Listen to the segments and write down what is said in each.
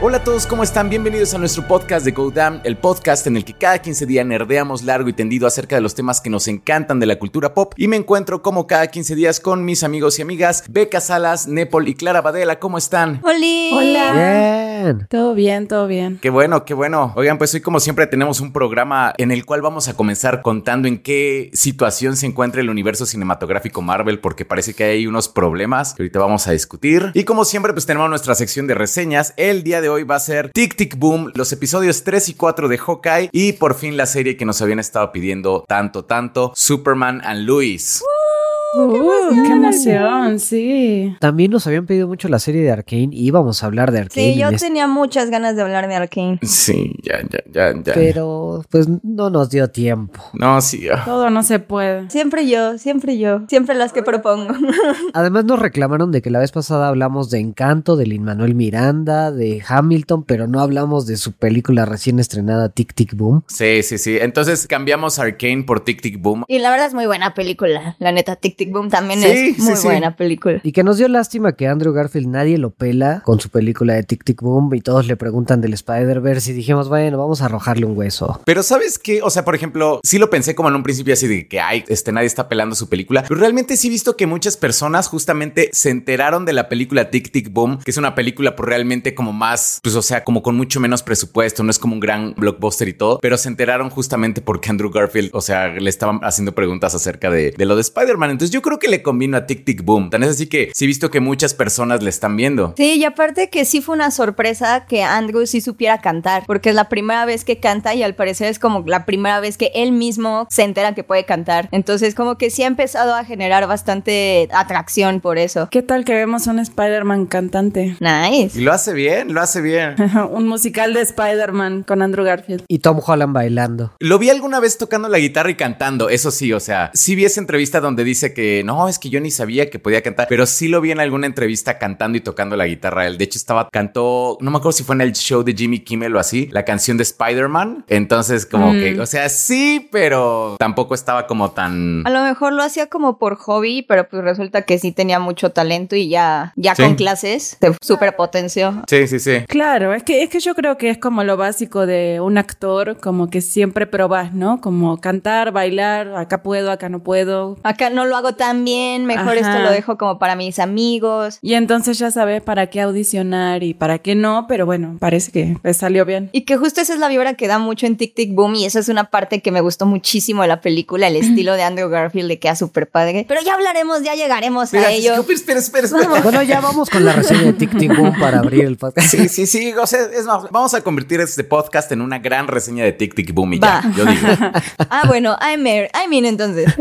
Hola a todos, ¿cómo están? Bienvenidos a nuestro podcast de Go Damn, el podcast en el que cada 15 días nerdeamos largo y tendido acerca de los temas que nos encantan de la cultura pop. Y me encuentro como cada 15 días con mis amigos y amigas Beca Salas, Nepal y Clara Badela. ¿Cómo están? ¡Holi! Hola. Bien. Todo bien, todo bien. Qué bueno, qué bueno. Oigan, pues hoy como siempre tenemos un programa en el cual vamos a comenzar contando en qué situación se encuentra el universo cinematográfico Marvel, porque parece que hay unos problemas que ahorita vamos a discutir. Y como siempre, pues tenemos nuestra sección de reseñas. El día de hoy va a ser Tic Tic Boom, los episodios 3 y 4 de Hawkeye y por fin la serie que nos habían estado pidiendo tanto, tanto, Superman and Luis. Uh, ¡Qué emoción! Sí. También nos habían pedido mucho la serie de Arkane y íbamos a hablar de Arkane. Sí, yo este- tenía muchas ganas de hablar de Arkane. Sí, ya, ya, ya, ya. Pero pues no nos dio tiempo. No, sí. ah. Todo no se puede. Siempre yo, siempre yo, siempre las que propongo. Además nos reclamaron de que la vez pasada hablamos de Encanto, de Lin Manuel Miranda, de Hamilton, pero no hablamos de su película recién estrenada Tic Tic Boom. Sí, sí, sí. Entonces cambiamos Arcane por Tic Tic Boom. Y la verdad es muy buena película. La neta, Tic Tic Boom también Sí, es muy sí. buena película. Y que nos dio lástima que Andrew Garfield nadie lo pela con su película de Tic Tic Boom y todos le preguntan del Spider-Verse y dijimos, bueno, vamos a arrojarle un hueso. Pero ¿sabes qué? O sea, por ejemplo, sí lo pensé como en un principio así de que, ay, este, nadie está pelando su película. Pero realmente sí he visto que muchas personas justamente se enteraron de la película Tic Tic Boom, que es una película pues realmente como más, pues o sea, como con mucho menos presupuesto, no es como un gran blockbuster y todo, pero se enteraron justamente porque Andrew Garfield, o sea, le estaban haciendo preguntas acerca de, de lo de Spider-Man. Entonces yo creo que le convino a Tic Tic Boom. Tan es así que sí he visto que muchas personas le están viendo. Sí, y aparte que sí fue una sorpresa que Andrew sí supiera cantar, porque es la primera vez que canta y al parecer es como la primera vez que él mismo se entera que puede cantar. Entonces como que sí ha empezado a generar bastante atracción por eso. ¿Qué tal que vemos un Spider-Man cantante? Y Nice. lo hace bien, lo hace bien. un musical de Spider-Man con Andrew Garfield. Y Tom Holland bailando. Lo vi alguna vez tocando la guitarra y cantando, eso sí, o sea, sí vi esa entrevista donde dice que no, es que yo ni sabía que podía cantar, pero sí lo vi en alguna entrevista cantando y tocando la guitarra. Él, de hecho, estaba, cantó, no me acuerdo si fue en el show de Jimmy Kimmel o así, la canción de Spider-Man. Entonces, como Mm. que, o sea, sí, pero tampoco estaba como tan... A lo mejor lo hacía como por hobby, pero pues resulta que sí tenía mucho talento y ya, ya Sí. con clases se super potenció. Sí, sí, sí. Claro, es que, es que yo creo que es como lo básico de un actor, como que siempre probás, ¿no? Como cantar, bailar, acá puedo, acá no puedo. Acá no lo hago tan bien, mejor Ajá. esto lo dejo como para mis amigos. Y entonces ya sabes para qué audicionar y para qué no, pero bueno, parece que salió bien. Y que justo esa es la vibra que da mucho en Tic Tic Boom y esa es una parte que me gustó muchísimo de la película, el estilo de Andrew Garfield de queda súper padre. Pero ya hablaremos, ya llegaremos Mira, a ello. espera, espera, espera. Bueno, ya vamos con la reseña de Tic Tic Boom para abrir el podcast. Sí, sí, sí. O sea, es más, vamos a convertir este podcast en una gran reseña de Tic Tic Boom y Va. ya, yo digo. Ah, bueno, I'm Mare. I mean, entonces.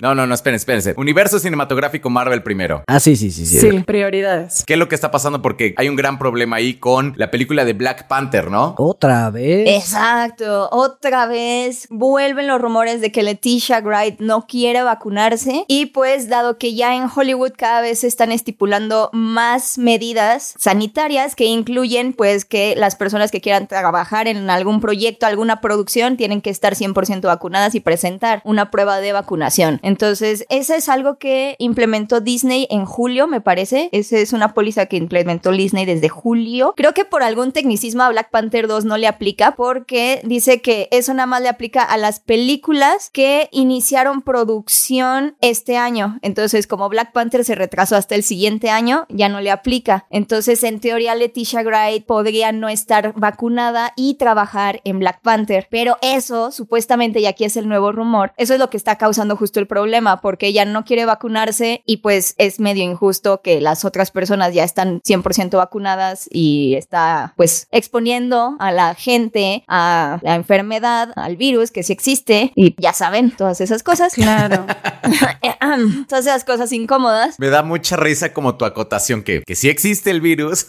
No, no, no, esperen, espérense. Universo cinematográfico Marvel primero. Ah, sí, sí, sí, sí. Sí, prioridades. ¿Qué es lo que está pasando? Porque hay un gran problema ahí con la película de Black Panther, ¿no? Otra vez. Exacto. Otra vez vuelven los rumores de que Leticia Wright no quiere vacunarse. Y pues, dado que ya en Hollywood cada vez se están estipulando más medidas sanitarias que incluyen, pues, que las personas que quieran trabajar en algún proyecto, alguna producción, tienen que estar 100% vacunadas y presentar una prueba de vacunación. Entonces, eso es algo que implementó Disney en julio, me parece. Esa es una póliza que implementó Disney desde julio. Creo que por algún tecnicismo a Black Panther 2 no le aplica porque dice que eso nada más le aplica a las películas que iniciaron producción este año. Entonces, como Black Panther se retrasó hasta el siguiente año, ya no le aplica. Entonces, en teoría, Leticia Wright podría no estar vacunada y trabajar en Black Panther. Pero eso, supuestamente, y aquí es el nuevo rumor, eso es lo que está causando justo el problema, porque ella no quiere vacunarse y pues es medio injusto que las otras personas ya están 100% vacunadas y está pues exponiendo a la gente a la enfermedad, al virus que sí existe y ya saben todas esas cosas. Claro. todas esas cosas incómodas. Me da mucha risa como tu acotación que, que sí existe el virus,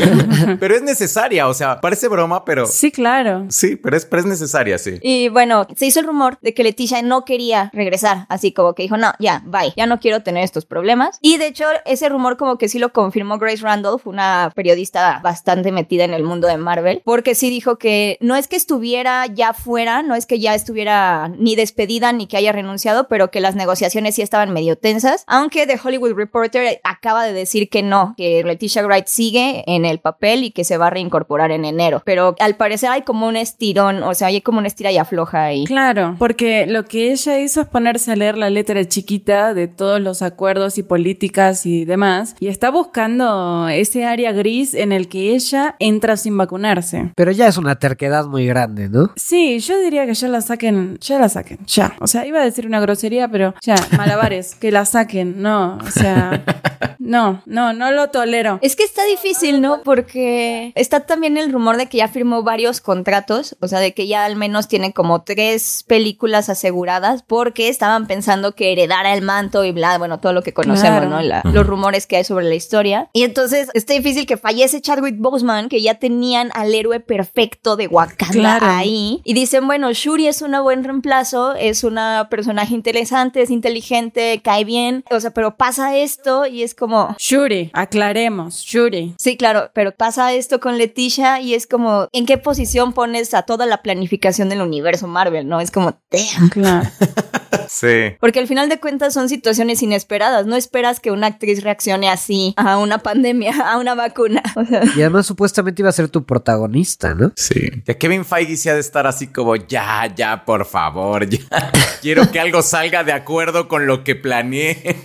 pero es necesaria, o sea, parece broma, pero Sí, claro. sí, pero es, pero es necesaria, sí. Y bueno, se hizo el rumor de que Leticia no quería regresar, así como que dijo, no, ya, bye, ya no quiero tener estos problemas. Y de hecho, ese rumor como que sí lo confirmó Grace Randolph, una periodista bastante metida en el mundo de Marvel, porque sí dijo que no es que estuviera ya fuera, no es que ya estuviera ni despedida ni que haya renunciado, pero que las negociaciones sí estaban medio tensas, aunque The Hollywood Reporter acaba de decir que no, que Leticia Wright sigue en el papel y que se va a reincorporar en enero, pero al parecer hay como un estirón, o sea, hay como una estira y afloja ahí. Claro, porque lo que ella hizo es ponerse a leer la letra chiquita de todos los acuerdos y políticas y demás, y está buscando ese área gris en el que ella entra sin vacunarse. Pero ya es una terquedad muy grande, ¿no? Sí, yo diría que ya la saquen, ya la saquen, ya. O sea, iba a decir una grosería, pero ya, malabares, que la saquen, no, o sea, no, no, no lo tolero. Es que está difícil, ¿no? Porque está también el rumor de que ya firmó varios contratos, o sea, de que ya al menos tiene como tres películas aseguradas porque estaban pensando que heredara el manto y bla, bueno, todo lo que conocemos, Claro. ¿no? La- los rumores que hay sobre la historia. Y entonces está difícil que fallece Chadwick Boseman, que ya tenían al héroe perfecto de Wakanda Claro. ahí. Y dicen, bueno, Shuri es un buen reemplazo, es una personaje interesante, es inteligente, cae bien, o sea, pero pasa esto y es como... Shuri, aclaremos, Shuri. Sí, claro, pero pasa esto con Leticia y es como, ¿en qué posición pones a toda la planificación del universo Marvel? ¿No? Es como, damn. Claro. Sí. Porque al final de cuentas son situaciones inesperadas. No esperas que una actriz reaccione así a una pandemia, a una vacuna. O sea, Y además supuestamente iba a ser tu protagonista, ¿no? Sí. Ya Kevin Feige sí ha de estar así como, ya, ya, por favor, ya. Quiero que algo salga de acuerdo con lo que planeé.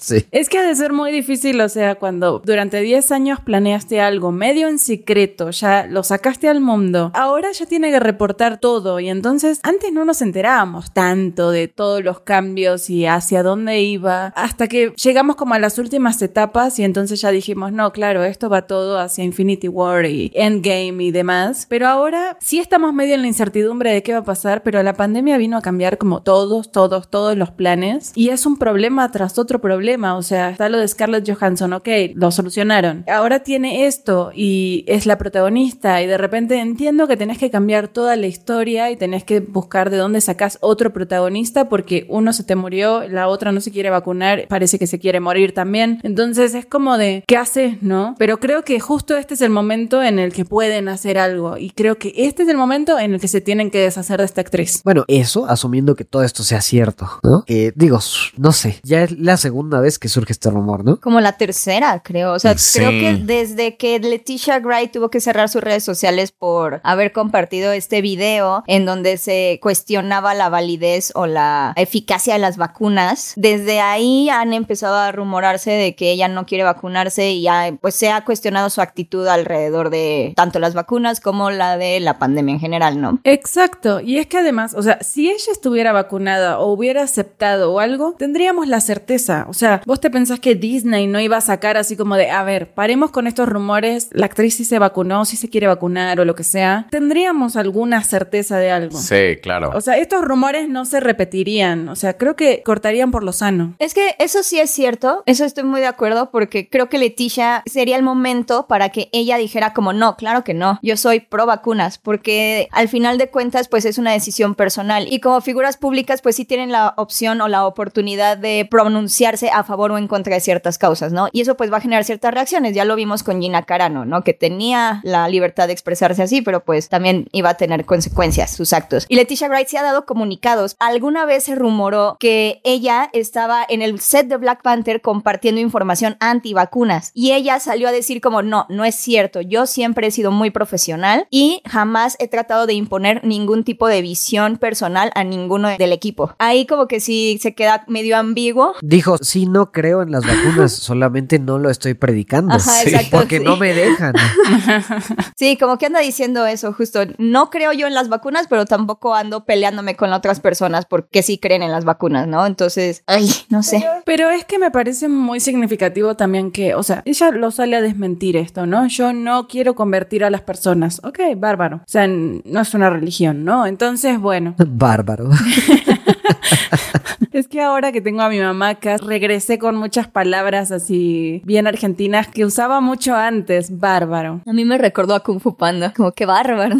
sí. Es que ha de ser muy difícil, o sea, cuando durante 10 años planeaste algo medio en secreto, ya lo sacaste al mundo, ahora ya tiene que reportar todo y entonces antes no nos enterábamos tanto de todos los cambios y hacia dónde iba, hasta que llegamos como a las últimas etapas y entonces ya dijimos, no, claro, esto va todo hacia Infinity War y Endgame y demás, pero ahora sí estamos medio en la incertidumbre de qué va a pasar, pero la pandemia vino a cambiar como todos, todos, todos los planes y es un problema tras otro problema, o sea, está lo de Scarlett Johansson, ok, lo solucionaron. Ahora tiene esto y es la protagonista y de repente entiendo que tenés que cambiar toda la historia y tenés que buscar de dónde sacás otro protagonista porque uno se te murió, la otra no se quiere vacunar, parece que se quiere morir también. Entonces es como de, ¿qué haces, no? Pero creo que justo este es el momento en el que pueden hacer algo y creo que este es el momento en el que se tienen que deshacer de esta actriz. Bueno, eso asumiendo que todo esto sea cierto, ¿no? Que digo, no sé, ya es la segunda vez que surge este rumor, ¿no? como la tercera, creo. O sea, Sí. creo que desde que Leticia Wright tuvo que cerrar sus redes sociales por haber compartido este video en donde se cuestionaba la validez o la eficacia de las vacunas, desde ahí han empezado a rumorarse de que ella no quiere vacunarse y ya pues se ha cuestionado su actitud alrededor de tanto las vacunas como la de la pandemia en general, ¿no? Exacto, y es que además, o sea, si ella estuviera vacunada o hubiera aceptado o algo, tendríamos la certeza. O sea, vos te pensás que Disney no iba a sacar así como de, a ver, paremos con estos rumores, la actriz si se vacunó, si se quiere vacunar o lo que sea, tendríamos alguna certeza de algo. Sí, claro. O sea, estos rumores no se repetirían, o sea, creo que cortarían por lo sano. Es que eso sí es cierto, eso estoy muy de acuerdo porque creo que Leticia sería el momento para que ella dijera como no, claro que no, yo soy pro vacunas porque al final de cuentas pues es una decisión personal y como figuras públicas pues sí tienen la opción o la oportunidad de pronunciarse a favor o en contra de ciertas causas, ¿no? Y eso pues va a generar ciertas reacciones, ya lo vimos con Gina Carano, ¿no? Que tenía la libertad de expresarse así, pero pues también iba a tener consecuencias sus actos. Y Leticia Wright se ha dado comunicados. Alguna vez se rumoró que ella estaba en el set de Black Panther compartiendo información antivacunas y ella salió a decir como no, no es cierto, yo siempre he sido muy profesional y jamás he tratado de imponer ningún tipo de visión personal a ninguno del equipo. Ahí como que sí se queda medio ambiguo. Dijo, sí, no creo en las vacunas, solamente no lo estoy predicando. Ajá, Sí. exacto. Porque sí. no me dejan. Sí, como que anda diciendo eso, justo. No creo yo en las vacunas, pero tampoco ando peleándome con otras personas porque sí creen en las vacunas, ¿no? Entonces, ay, no sé. Pero es que me parece muy significativo también que, o sea, ella lo sale a desmentir esto, ¿no? Yo no quiero convertir a las personas. Ok, bárbaro. O sea, no es una religión, ¿no? Entonces, bueno. Bárbaro. es que ahora que tengo a mi mamá acá, regresé con muchas palabras así bien argentinas que usaba mucho antes. Bárbaro. A mí me recordó a Kung Fu Panda, como que bárbaro.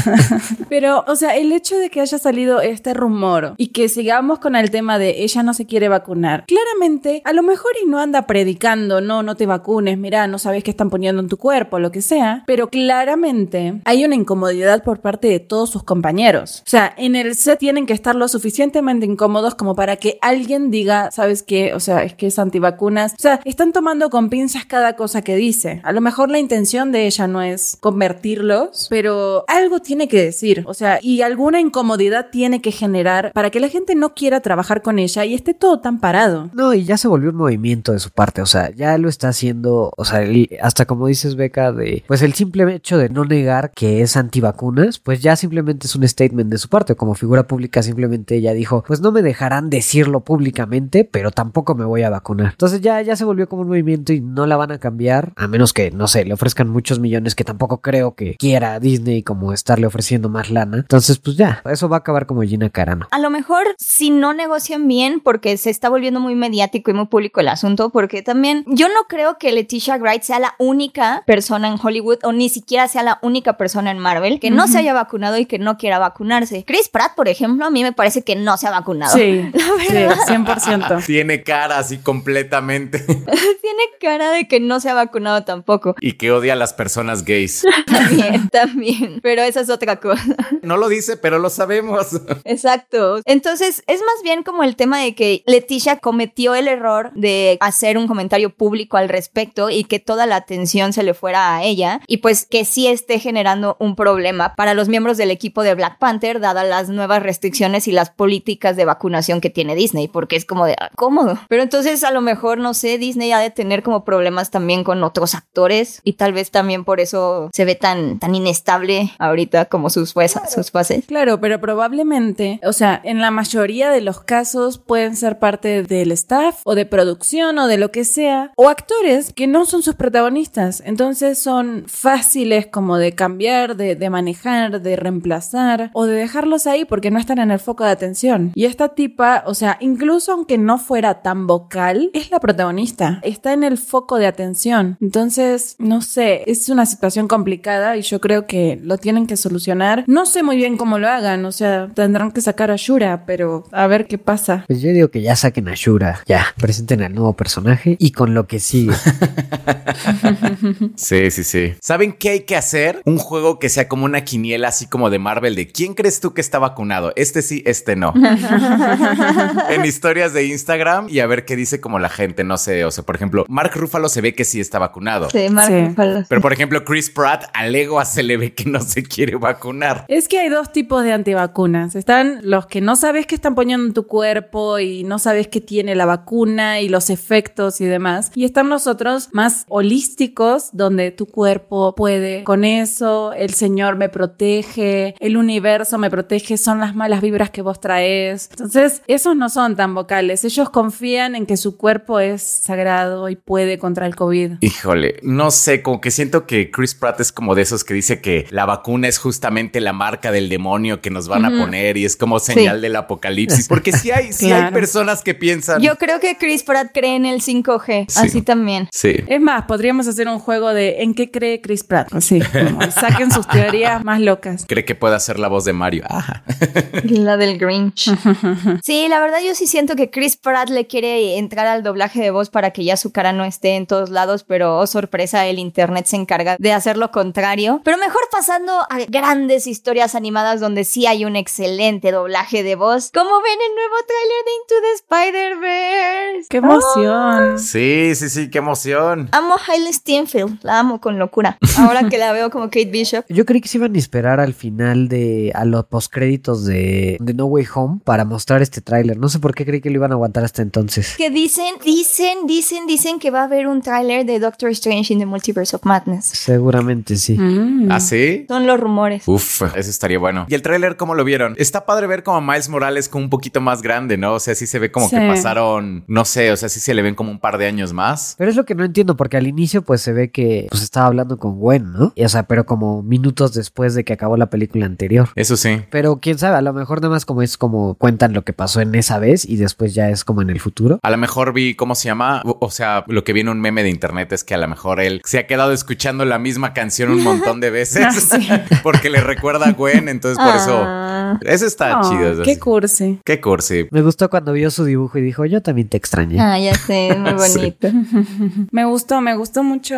Pero, o sea, el hecho de que haya salido este rumor y que sigamos con el tema de ella no se quiere vacunar, claramente, a lo mejor y no anda predicando, no, no te vacunes, mira, no sabes qué están poniendo en tu cuerpo, lo que sea, pero claramente hay una incomodidad por parte de todos sus compañeros. O sea, en el set tienen que estar lo suficientemente incómodos como para que alguien diga, ¿sabes qué? O sea, es que es antivacunas. O sea, están tomando con pinzas cada cosa que dice. A lo mejor la intención de ella no es convertirlos, pero algo tiene que decir. O sea, y alguna incomodidad tiene que generar para que la gente no quiera trabajar con ella y esté todo tan parado. No, y ya se volvió un movimiento de su parte, o sea, ya lo está haciendo, o sea, hasta como dices Beca, de, pues el simple hecho de no negar que es antivacunas, pues ya simplemente es un statement de su parte, como figura pública simplemente ella dijo, pues no me dejarán decirlo públicamente, pero tampoco me voy a vacunar. Entonces ya, ya se volvió como un movimiento y no la van a cambiar, a menos que, no sé, le ofrezcan muchos millones que tampoco creo que quiera Disney como estarle ofreciendo más lana. Entonces, pues ya, eso va a acabar como Gina Carano. A lo mejor si no negocian bien, porque se está volviendo muy mediático y muy público el asunto, porque también yo no creo que Leticia Wright sea la única persona en Hollywood o ni siquiera sea la única persona en Marvel que no se haya vacunado y que no quiera vacunarse. Chris Pratt, por ejemplo, a mí me parece que no se vacunado. Sí, sí 100%. Tiene cara así completamente. Tiene cara de que no se ha vacunado tampoco. Y que odia a las personas gays. también, también. Pero esa es otra cosa. No lo dice, pero lo sabemos. Exacto. Entonces, es más bien como el tema de que Leticia cometió el error de hacer un comentario público al respecto y que toda la atención se le fuera a ella y pues que sí esté generando un problema para los miembros del equipo de Black Panther dadas las nuevas restricciones y las políticas de vacunación que tiene Disney, porque es como de ah, cómodo. Pero entonces a lo mejor, no sé, Disney ha de tener como problemas también con otros actores y tal vez también por eso se ve tan, tan inestable ahorita como sus, sus fases. Claro, pero probablemente, o sea, en la mayoría de los casos pueden ser parte del staff o de producción o de lo que sea, o actores que no son sus protagonistas. Entonces son fáciles como de cambiar, de, de manejar, de reemplazar o de dejarlos ahí porque no están en el foco de atención. Y esta tipa, o sea, incluso aunque no fuera tan vocal, es la protagonista, está en el foco de atención. Entonces, no sé, es una situación complicada y yo creo que lo tienen que solucionar. No sé muy bien cómo lo hagan, o sea, tendrán que sacar a Shura, pero a ver qué pasa. Pues yo digo que ya saquen a Shura, ya, presenten al nuevo personaje y con lo que sigue. sí, sí, sí. ¿Saben qué hay que hacer? Un juego que sea como una quiniela así como de Marvel de quién crees tú que está vacunado. Este sí, este no. en historias de Instagram y a ver qué dice como la gente, no sé, o sea, por ejemplo, Mark Ruffalo se ve que sí está vacunado. Sí, Mark Ruffalo. Pero por ejemplo, Chris Pratt a se le ve que no se quiere vacunar. Es que hay dos tipos de antivacunas. Están los que no sabes qué están poniendo en tu cuerpo y no sabes qué tiene la vacuna y los efectos y demás. Y están los otros más holísticos, donde tu cuerpo puede con eso, el Señor me protege, el universo me protege, son las malas vibras que vos traes. Entonces, esos no son tan vocales. Ellos confían en que su cuerpo es sagrado y puede contra el COVID. Híjole, no sé, como que siento que Chris Pratt es como de esos que dice que la vacuna es justamente la marca del demonio que nos van a poner y es como señal del apocalipsis. Porque si hay, si hay personas que piensan. Yo creo que Chris Pratt cree en el 5G, así también. Sí. Es más, podríamos hacer un juego de ¿en qué cree Chris Pratt? Sí, saquen sus teorías más locas. Cree que puede hacer la voz de Mario. Ajá. La del Grinch. sí, la verdad yo sí siento que Chris Pratt le quiere entrar al doblaje de voz para que ya su cara no esté en todos lados, pero oh sorpresa, el internet se encarga de hacer lo contrario. Pero mejor pasando a grandes historias animadas donde sí hay un excelente doblaje de voz. Como ven el nuevo tráiler de Into the Spider-Verse. ¡Qué emoción! Sí, sí, sí, qué emoción. Amo Hailey Steinfeld, la amo con locura. Ahora que la veo como Kate Bishop. Yo creí que se iban a esperar al final de a los postcréditos de, de No Way Home para mostrar este tráiler. No sé por qué creí que lo iban a aguantar hasta entonces. Que dicen, dicen, dicen, dicen que va a haber un tráiler de Doctor Strange in the Multiverse of Madness. Seguramente sí. ¿Ah, sí? ¿Sí? Son los rumores. Uf, eso estaría bueno. ¿Y el tráiler cómo lo vieron? Está padre ver como a Miles Morales como un poquito más grande, ¿no? O sea, sí se ve como Sí. que pasaron, no sé, o sea, sí se le ven como un par de años más. Pero es lo que no entiendo, porque al inicio pues se ve que pues estaba hablando con Gwen, ¿no? Y, o sea, pero como minutos después de que acabó la película anterior. Eso sí. Pero quién sabe, a lo mejor nada más como es como cuentan lo que pasó en esa vez y después ya es como en el futuro. A lo mejor vi, ¿cómo se llama? O sea, lo que vi en un meme de internet es que a lo mejor él se ha quedado escuchando la misma canción un montón de veces Ah, sí. porque le recuerda a Gwen, entonces por eso... Ah. Eso está Oh, chido. eso Qué cursi. Qué cursi. Me gustó cuando vio su dibujo y dijo, yo también te extrañé. Ah, ya sé, es muy bonito. Me gustó, me gustó mucho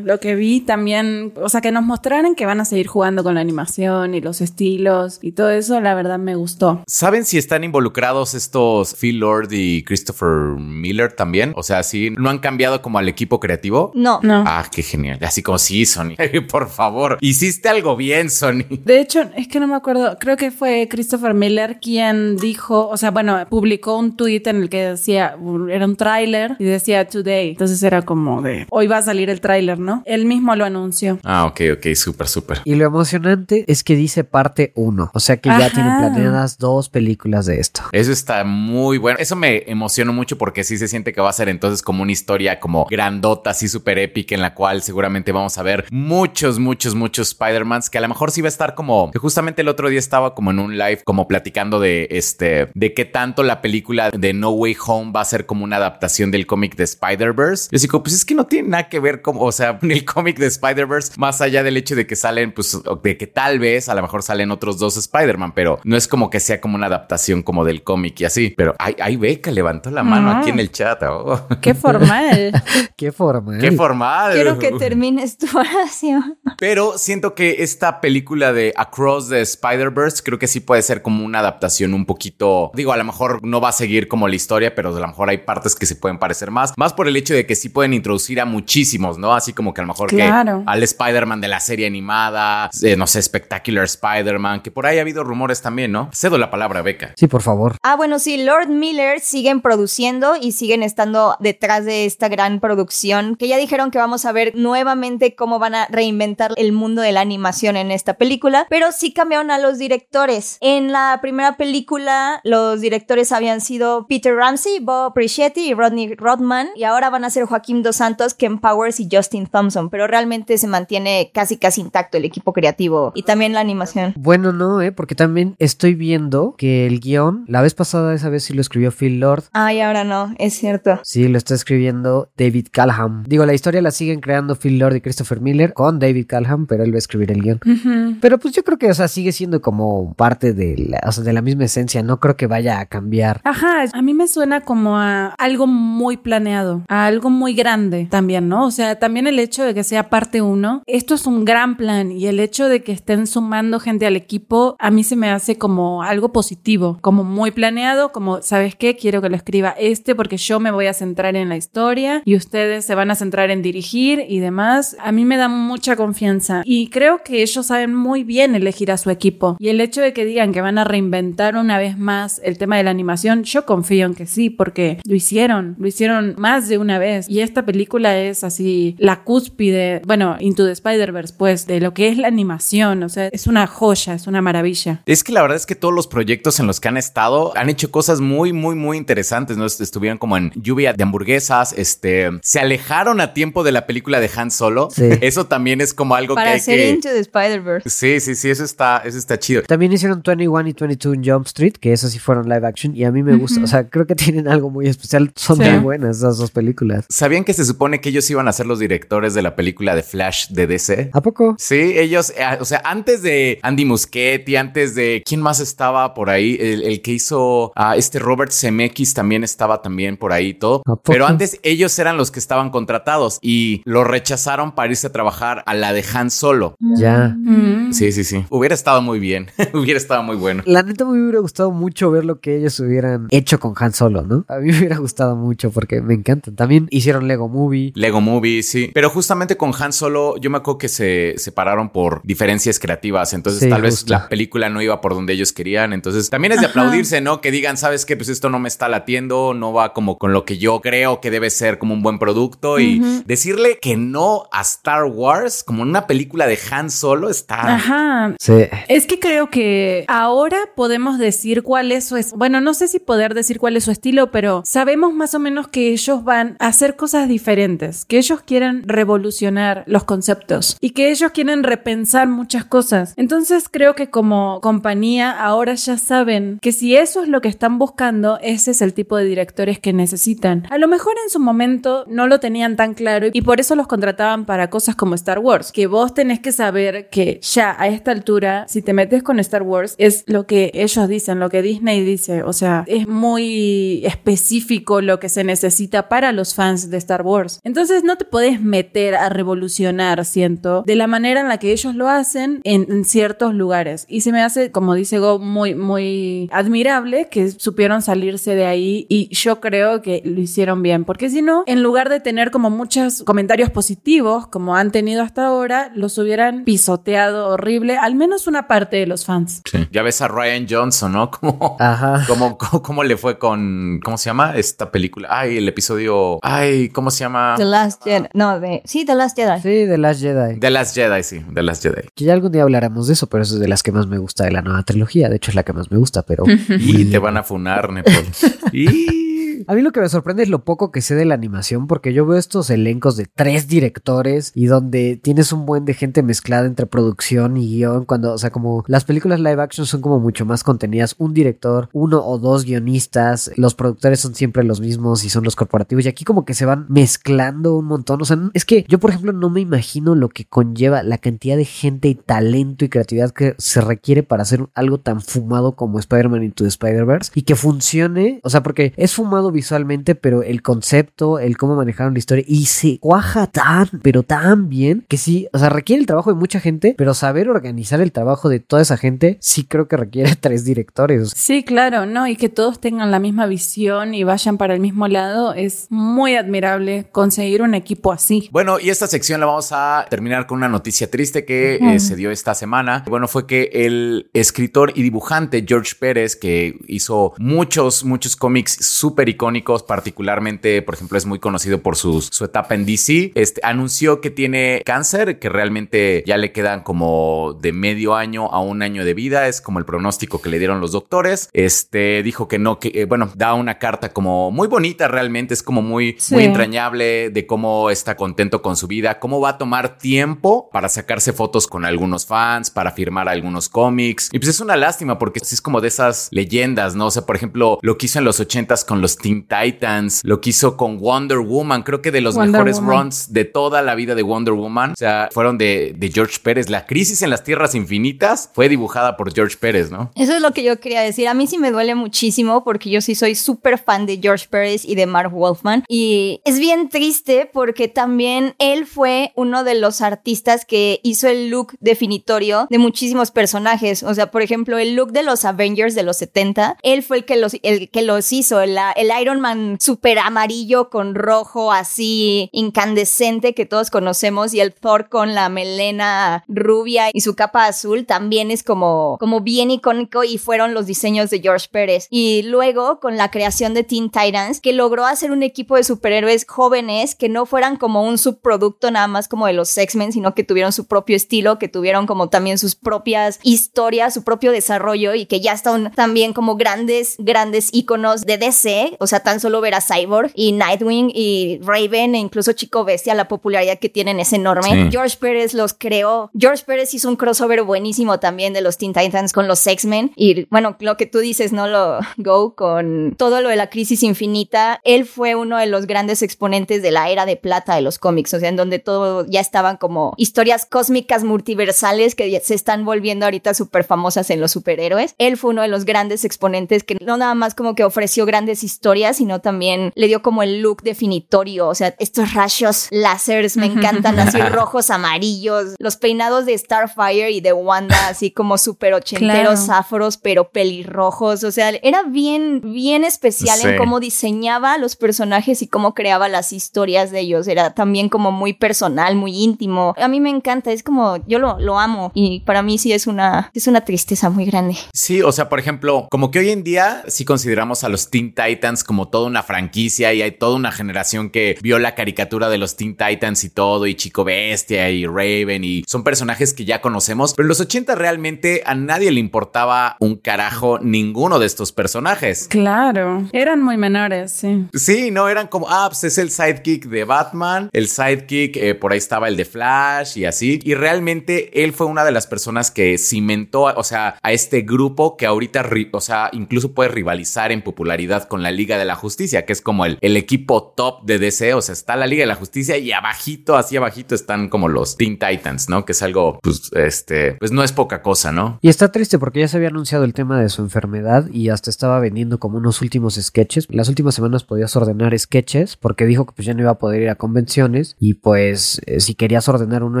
lo que vi también, o sea, que nos mostraran que van a seguir jugando con la animación y los estilos y todo eso, la verdad me gustó. ¿Saben si están involucrados estos Phil Lord y Christopher Miller también? O sea, sí, ¿no han cambiado como al equipo creativo? No. No. Ah, qué genial. Así como sí, Sony. Por favor, hiciste algo bien, Sony. De hecho, es que no me acuerdo, creo que fue Christopher Miller quien dijo, o sea, bueno, publicó un tweet en el que decía, era un tráiler y decía today, entonces era como de, hoy va a salir el tráiler, ¿no? Él mismo lo anunció. Ah, ok, ok, súper, súper. Y lo emocionante es que dice parte 1, o sea que ya tienen planeadas dos películas de esto. Eso está muy bueno. Eso me emocionó mucho porque sí se siente que va a ser entonces como una historia como grandota, así súper épica, en la cual seguramente vamos a ver muchos, muchos, muchos Spider-Mans que a lo mejor sí va a estar como que justamente el otro día estaba como en un live como platicando de este, de qué tanto la película de No Way Home va a ser como una adaptación del cómic de Spider-Verse. Yo digo, pues es que no tiene nada que ver como, o sea, en el cómic de Spider-Verse, más allá del hecho de que salen, pues, de que tal vez a lo mejor salen otros dos Spider-Man, pero no es como que sea como una adaptación como del cómic y así. Pero hay, hay Beca levantó la mano Ah. aquí en el chat. oh. Qué formal. Qué forma. Qué formal. Quiero que termines tu oración. Pero siento que esta película de Across the Spider-Verse creo que sí puede ser como una adaptación un poquito, digo, a lo mejor no va a seguir como la historia, pero a lo mejor hay partes que se pueden parecer más, más por el hecho de que sí pueden introducir a muchísimos, ¿no? Así como que a lo mejor Claro. que al Spider-Man de la serie animada, eh, no sé, Spectacular Spider-Man, que por ahí ha habido rumores también, ¿no? Cedo la palabra, Beca. Sí, por favor. Ah, bueno, sí, Lord Miller siguen produciendo y siguen estando detrás de esta gran producción que ya dijeron que vamos a ver nuevamente cómo van a reinventar el mundo de la animación en esta película, pero sí cambiaron a los directores. En la primera película los directores habían sido Peter Ramsey, Bob Priscetti y Rodney Rodman y ahora van a ser Joaquín Dos Santos, Ken Powers y Justin Thompson, pero realmente se mantiene casi casi intacto el equipo creativo y también la animación. Bueno, no, ¿eh? Porque también estoy viendo que el guion, la vez pasada, esa vez sí lo escribió Phil Lord. Ay, ahora no, es cierto. Sí, lo está escribiendo David Callahan. Digo, la historia la siguen creando Phil Lord y Christopher Miller con David Callahan, pero él va a escribir el guion. Pero pues yo creo que, o sea, sigue siendo como parte de la, o sea, de la misma esencia. No creo que vaya a cambiar. Ajá, a mí me suena como a algo muy planeado, a algo muy grande también, ¿no? O sea, también el hecho de que sea parte uno, esto es un gran plan y el hecho de que estén sumando gente al equipo, a mí se me hace como algo positivo, como muy planeado, como, ¿sabes qué? Quiero que lo escriba este porque yo me voy a centrar en la historia y ustedes se van a centrar en dirigir y demás. A mí me da mucha confianza y creo que ellos saben muy bien elegir a su equipo y el hecho de que digan que van a reinventar una vez más el tema de la animación, yo confío en que sí, porque lo hicieron, lo hicieron más de una vez y esta película es así la cúspide, bueno, Into the Spider-Verse, pues, de lo que es la animación, o sea, es una joya, es una maravilla. Es que la verdad es que todos los proyectos en los que han estado han hecho cosas muy, muy, muy interesantes, ¿no? Estuvieron como en lluvia de hamburguesas, este, se alejaron a tiempo de la película de Han Solo. Sí. Eso también es como algo que Para hay hacer que... Into the Spider-Verse. Sí, sí, sí, eso está, eso está chido. También hicieron 21 y 22 en Jump Street, que esas sí fueron live action y a mí me gusta. O sea, creo que tienen algo muy especial. Son Sí. muy buenas esas dos películas. ¿Sabían que se supone que ellos iban a ser los directores de la película de Flash de DC? ¿A poco? Sí, ellos, eh, o sea, antes de Andy Muschietti, antes de quién más estaba por ahí, el, el que hizo a este Robert Zemeckis también estaba también por ahí y todo. ¿A poco? Pero antes ellos eran los que estaban contratados y lo rechazaron para irse a trabajar a la de Han Solo. Ya. Mm. Sí, sí, sí. Hubiera estado muy bien. hubiera estado muy bueno. La neta me hubiera gustado mucho ver lo que ellos hubieran hecho con Han Solo, ¿no? A mí me hubiera gustado mucho porque me encantan. También hicieron Lego Movie. Lego Movie, sí. Pero justamente con Han Solo, yo me acuerdo que se separaron por diferencias creativas. Entonces, Sí, tal vez justo. la película no iba por donde ellos querían. Entonces, también es de Ajá. aplaudirse, ¿no? Que digan, ¿sabes qué? Pues esto no me está latiendo, no va como con lo que yo creo que debe ser como un buen producto. Y decirle que no a Star Wars, como una película de Han Solo, está. Ajá. Sí. Es que creo que ahora podemos decir cuál es su bueno, no sé si poder decir cuál es su estilo, pero sabemos más o menos que ellos van a hacer cosas diferentes, que ellos quieren revolucionar los conceptos y que ellos quieren repensar muchas cosas. Entonces creo que como compañía ahora ya saben que si eso es lo que están buscando, ese es el tipo de directores que necesitan. A lo mejor en su momento no lo tenían tan claro y por eso los contrataban para cosas como Star Wars, que vos tenés que saber que ya a esta altura, si te metes con Star Wars, es lo que ellos dicen, lo que Disney dice, o sea, es muy específico lo que se necesita para los fans de Star Wars. Entonces no te podés meter a revolucionar, siento, de la manera en la que ellos lo hacen en, en ciertos lugares. Y se me hace, como dice Go, muy, muy admirable que supieron salirse de ahí y yo creo que lo hicieron bien, porque si no, en lugar de tener como muchos comentarios positivos, como han tenido hasta ahora, los hubieran pisoteado horrible, al menos una parte de los fans. Sí. Ya ves a Ryan Johnson, ¿no? Como, Ajá. ¿Cómo, cómo, cómo le fue con. ¿Cómo se llama esta película? Ay, el episodio. Ay, ¿cómo se llama? The Last Jedi. No, de. Sí, The Last Jedi. Sí, The Last Jedi. The Last Jedi, sí, The Last Jedi. Que ya algún día hablaremos de eso, pero eso es de las que más me gusta de la nueva trilogía. De hecho, es la que más me gusta, pero. Y te van a funar, Nepal. y. A mí lo que me sorprende es lo poco que sé de la animación, porque yo veo estos elencos de tres directores y donde tienes un buen de gente mezclada entre producción y guion, cuando, o sea, como las películas live action son como mucho más contenidas, un director, uno o dos guionistas, los productores son siempre los mismos y son los corporativos, y aquí como que se van mezclando un montón, o sea, es que yo, por ejemplo, no me imagino lo que conlleva la cantidad de gente y talento y creatividad que se requiere para hacer algo tan fumado como Spider-Man Into Spider-Verse y que funcione, o sea, porque es fumado visualmente, pero el concepto, el cómo manejaron la historia y se cuaja tan, pero tan bien que sí, o sea, requiere el trabajo de mucha gente, pero saber organizar el trabajo de toda esa gente sí creo que requiere tres directores. Sí, claro, ¿no? Y que todos tengan la misma visión y vayan para el mismo lado es muy admirable conseguir un equipo así. Bueno, y esta sección la vamos a terminar con una noticia triste que eh, se dio esta semana. Bueno, fue que el escritor y dibujante George Pérez, que hizo muchos, muchos cómics súper icónicos, particularmente, por ejemplo, es muy conocido por sus- su etapa en DC, este, anunció que tiene cáncer, que realmente ya le quedan como de medio año a un año de vida, es como el pronóstico que le dieron los doctores. Este, dijo que no, que, eh, bueno, da una carta como muy bonita realmente, es como muy, Sí. muy entrañable de cómo está contento con su vida, cómo va a tomar tiempo para sacarse fotos con algunos fans, para firmar algunos cómics. Y pues es una lástima porque es como de esas leyendas, ¿no? O sea, por ejemplo, lo que hizo en los ochentas con los Teen Titans, lo que hizo con Wonder Woman, creo que de los Wonder mejores Woman. runs de toda la vida de Wonder Woman, o sea, fueron de, de George Pérez. La crisis en las tierras infinitas fue dibujada por George Pérez, ¿no? Eso es lo que yo quería decir. A mí sí me duele muchísimo porque yo sí soy súper fan de George Pérez y de Mark Wolfman. Y es bien triste porque también él fue uno de los artistas que hizo el look definitorio de muchísimos personajes. O sea, por ejemplo, el look de los Avengers de los 70, él fue el que los, el que los hizo. El, el Iron Man súper amarillo con rojo así incandescente que todos conocemos y el Thor con la melena rubia y su capa azul también es como, como bien icónico y fueron los diseños de George Pérez. Y luego con la creación de Teen Titans, que logró hacer un equipo de superhéroes jóvenes que no fueran como un subproducto nada más como de los X-Men, sino que tuvieron su propio estilo, que tuvieron como también sus propias historias, su propio desarrollo y que ya están también como grandes, grandes íconos de DC. O sea, tan solo ver a Cyborg y Nightwing y Raven e incluso Chico Bestia, la popularidad que tienen es enorme. Sí. George Pérez los creó. George Pérez hizo un crossover buenísimo también de los Teen Titans con los X-Men. Y bueno, lo que tú dices, ¿no? Lo Go con todo lo de la crisis infinita. Él fue uno de los grandes exponentes de la era de plata de los cómics, o sea, en donde todo ya estaban como historias cósmicas multiversales que se están volviendo ahorita súper famosas en los superhéroes. Él fue uno de los grandes exponentes que no nada más como que ofreció grandes historias historia, sino también le dio como el look definitorio. O sea, estos rayos láseres me encantan, así rojos, amarillos, los peinados de Starfire y de Wanda, así como súper ochenteros, afros, pero pelirrojos. O sea, era bien, bien especial en cómo diseñaba los personajes y cómo creaba las historias de ellos. Era también como muy personal, muy íntimo. A mí me encanta, es como, yo lo, lo amo y para mí sí es una, es una tristeza muy grande. Sí, o sea, por ejemplo, como que hoy en día sí consideramos a los Teen Titans como toda una franquicia y hay toda una generación que vio la caricatura de los Teen Titans y todo, y Chico Bestia y Raven, y son personajes que ya conocemos, pero en los 80 realmente a nadie le importaba un carajo ninguno de estos personajes. Claro, eran muy menores, sí. Sí, no, eran como, ah, pues es el sidekick de Batman, el sidekick, eh, por ahí estaba el de Flash y así, y realmente él fue una de las personas que cimentó, o sea, a este grupo que ahorita, o sea, incluso puede rivalizar en popularidad con la Liga de la Justicia, que es como el, el equipo top de DC, o sea, está la Liga de la Justicia y abajito, así abajito están como los Teen Titans, ¿no? Que es algo, pues, este, pues no es poca cosa, ¿no? Y está triste porque ya se había anunciado el tema de su enfermedad y hasta estaba vendiendo como unos últimos sketches. Las últimas semanas podías ordenar sketches porque dijo que pues ya no iba a poder ir a convenciones y pues eh, si querías ordenar uno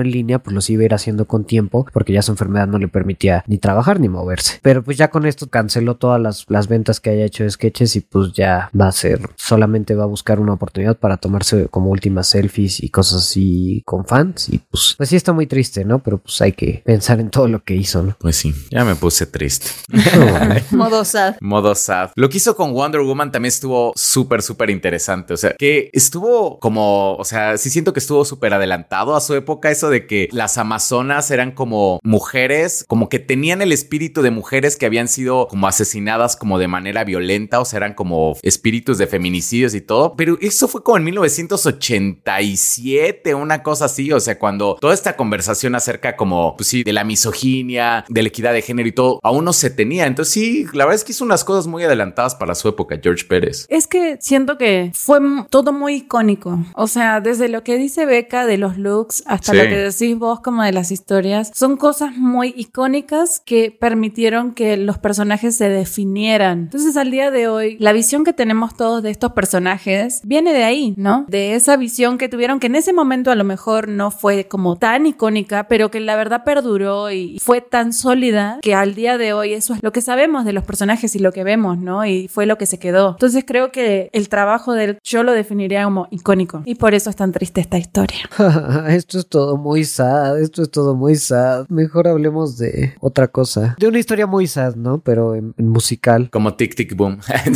en línea, pues los iba a ir haciendo con tiempo porque ya su enfermedad no le permitía ni trabajar ni moverse. Pero pues ya con esto canceló todas las, las ventas que haya hecho de sketches y pues ya va a ser, solamente va a buscar una oportunidad para tomarse como últimas selfies y cosas así con fans y pues, pues sí está muy triste, ¿no? Pero pues hay que pensar en todo lo que hizo, ¿no? Pues sí, ya me puse triste. Modo sad. Modo sad. Lo que hizo con Wonder Woman también estuvo súper, súper interesante. O sea, que estuvo como, o sea, sí siento que estuvo súper adelantado a su época eso de que las amazonas eran como mujeres, como que tenían el espíritu de mujeres que habían sido como asesinadas como de manera violenta, o sea, eran como espíritus de feminicidios y todo. Pero eso fue como en 1987, una cosa así, o sea, cuando toda esta conversación acerca como, pues sí, de la misoginia, de la equidad de género y todo, aún no se tenía. Entonces sí, la verdad es que hizo unas cosas muy adelantadas para su época, George Pérez. Es que siento que fue todo muy icónico. O sea, desde lo que dice Beca de los looks hasta lo que decís vos como de las historias, son cosas muy icónicas que permitieron que los personajes se definieran. Entonces al día de hoy, la visión que tenemos todos de estos personajes viene de ahí, ¿no? De esa visión que tuvieron que en ese momento a lo mejor no fue como tan icónica, pero que la verdad perduró y fue tan sólida que al día de hoy eso es lo que sabemos de los personajes y lo que vemos, ¿no? Y fue lo que se quedó. Entonces creo que el trabajo del yo lo definiría como icónico y por eso es tan triste esta historia. esto es todo muy sad, esto es todo muy sad. Mejor hablemos de otra cosa. De una historia muy sad, ¿no? Pero en, musical. Como Tic Tic Boom. en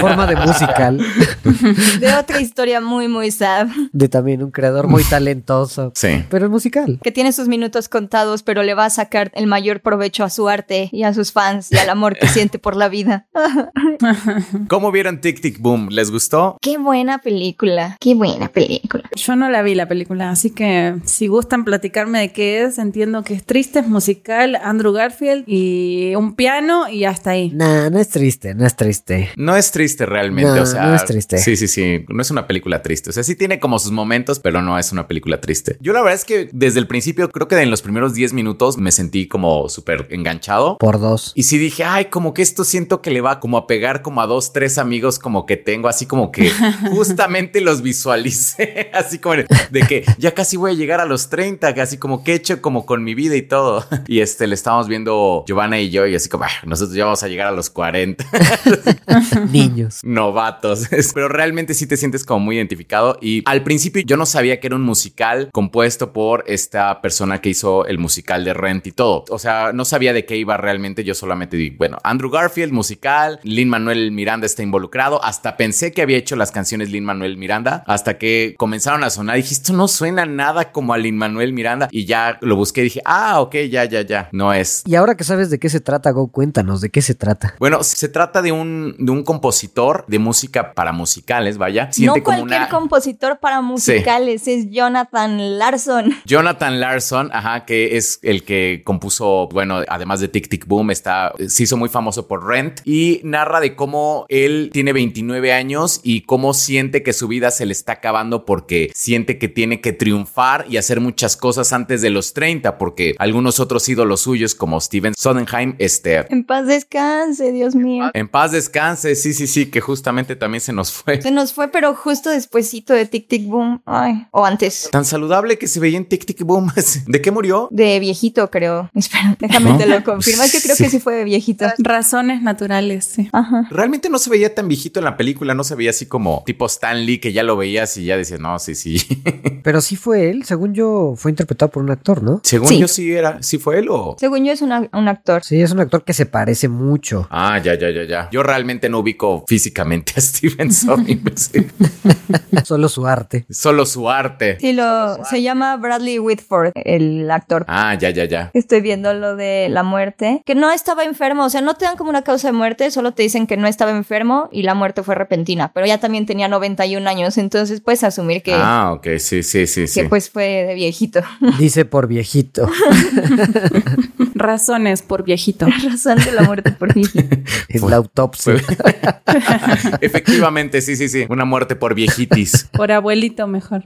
forma de musical. de otra historia muy, muy sad. De también un creador muy talentoso. Sí. Pero en musical. Que tiene sus minutos contados, pero le va a sacar el mayor provecho a su arte y a sus fans y al amor que siente por la vida. ¿Cómo vieron Tic Tic Boom? ¿Les gustó? Qué buena película. Qué buena película. Yo no la vi la película, así que si gustan platicarme de qué es, entiendo que es triste, es musical, Andrew Garfield y un piano y hasta ahí. Nah, no es triste, no es triste. No es triste realmente, No, o sea. no es triste. Sí, sí, sí. No es una película triste. O sea, sí tiene como sus momentos, pero no es una película triste. Yo la verdad es que desde el principio, creo que en los primeros 10 minutos me sentí como súper enganchado. Por dos. Y sí dije, ay, como que esto siento que le va como a pegar como a dos, tres amigos como que tengo, así como que justamente los visualicé, así como de, que ya casi voy a llegar a los 30, que así como que he hecho como con mi vida y todo. Y este, le estábamos viendo Giovanna y yo y así como, "Ah, nosotros ya vamos a llegar a los 40. Novatos, pero realmente sí te sientes como muy identificado y al principio yo no sabía que era un musical compuesto por esta persona que hizo el musical de Rent y todo, o sea, no sabía de qué iba realmente, yo solamente di, bueno, Andrew Garfield, musical, Lin Manuel Miranda está involucrado, hasta pensé que había hecho las canciones Lin Manuel Miranda, hasta que comenzaron a sonar, dije, esto no suena nada como a Lin Manuel Miranda. Y ya lo busqué y dije, ah, ok, ya, ya, ya, no es. Y ahora que sabes de qué se trata, Go, cuéntanos de qué se trata. Bueno, se trata de un, de un compositor de música para musicales, vaya. Siente no como cualquier una... compositor para musicales, es Jonathan Larson. Jonathan Larson, ajá, que es el que compuso, bueno, además de Tic Tic Boom, está, se hizo muy famoso por Rent y narra de cómo él tiene 29 años y cómo siente que su vida se le está acabando porque siente que tiene que triunfar y hacer muchas cosas antes de los 30, porque algunos otros ídolos suyos como Steven Sondheim, este, En paz descanse, Dios mío. en paz descanse, sí, sí, sí. Sí, que justamente también se nos fue. Se nos fue, pero justo despuesito de Tic Tic Boom. Ay, o antes. Tan saludable que se veía en Tic Tic Boom. ¿De qué murió? De viejito, creo. Espera, déjame te lo confirmo. Es que creo Sí. que sí fue de viejito. Razones naturales, sí. Ajá. Realmente no se veía tan viejito en la película, no se veía así como tipo Stan Lee, que ya lo veías y ya decías, no, sí, sí. Pero sí fue él, según yo, fue interpretado por un actor, ¿no? Según Sí. yo sí era, sí fue él o... Según yo es una- un actor. Sí, es un actor que se parece mucho. Ah, ya, ya, ya, ya. Yo realmente no ubico físicamente a Steven Soderbergh. Solo su arte. Solo su arte. Sí, lo, se llama Bradley Whitford, el actor. Ah, ya, ya, ya. Estoy viendo lo de la muerte. Que no estaba enfermo, o sea, no te dan como una causa de muerte, solo te dicen que no estaba enfermo y la muerte fue repentina. Pero ya también tenía 91 años, entonces puedes asumir que, Ah, ok, sí, sí, sí, sí. que pues fue de viejito. Dice por viejito. Razones por viejito. Razón de la muerte por viejito. Fue- la autopsia. Efectivamente, sí, sí, sí. Una muerte por viejitis. Por abuelito mejor.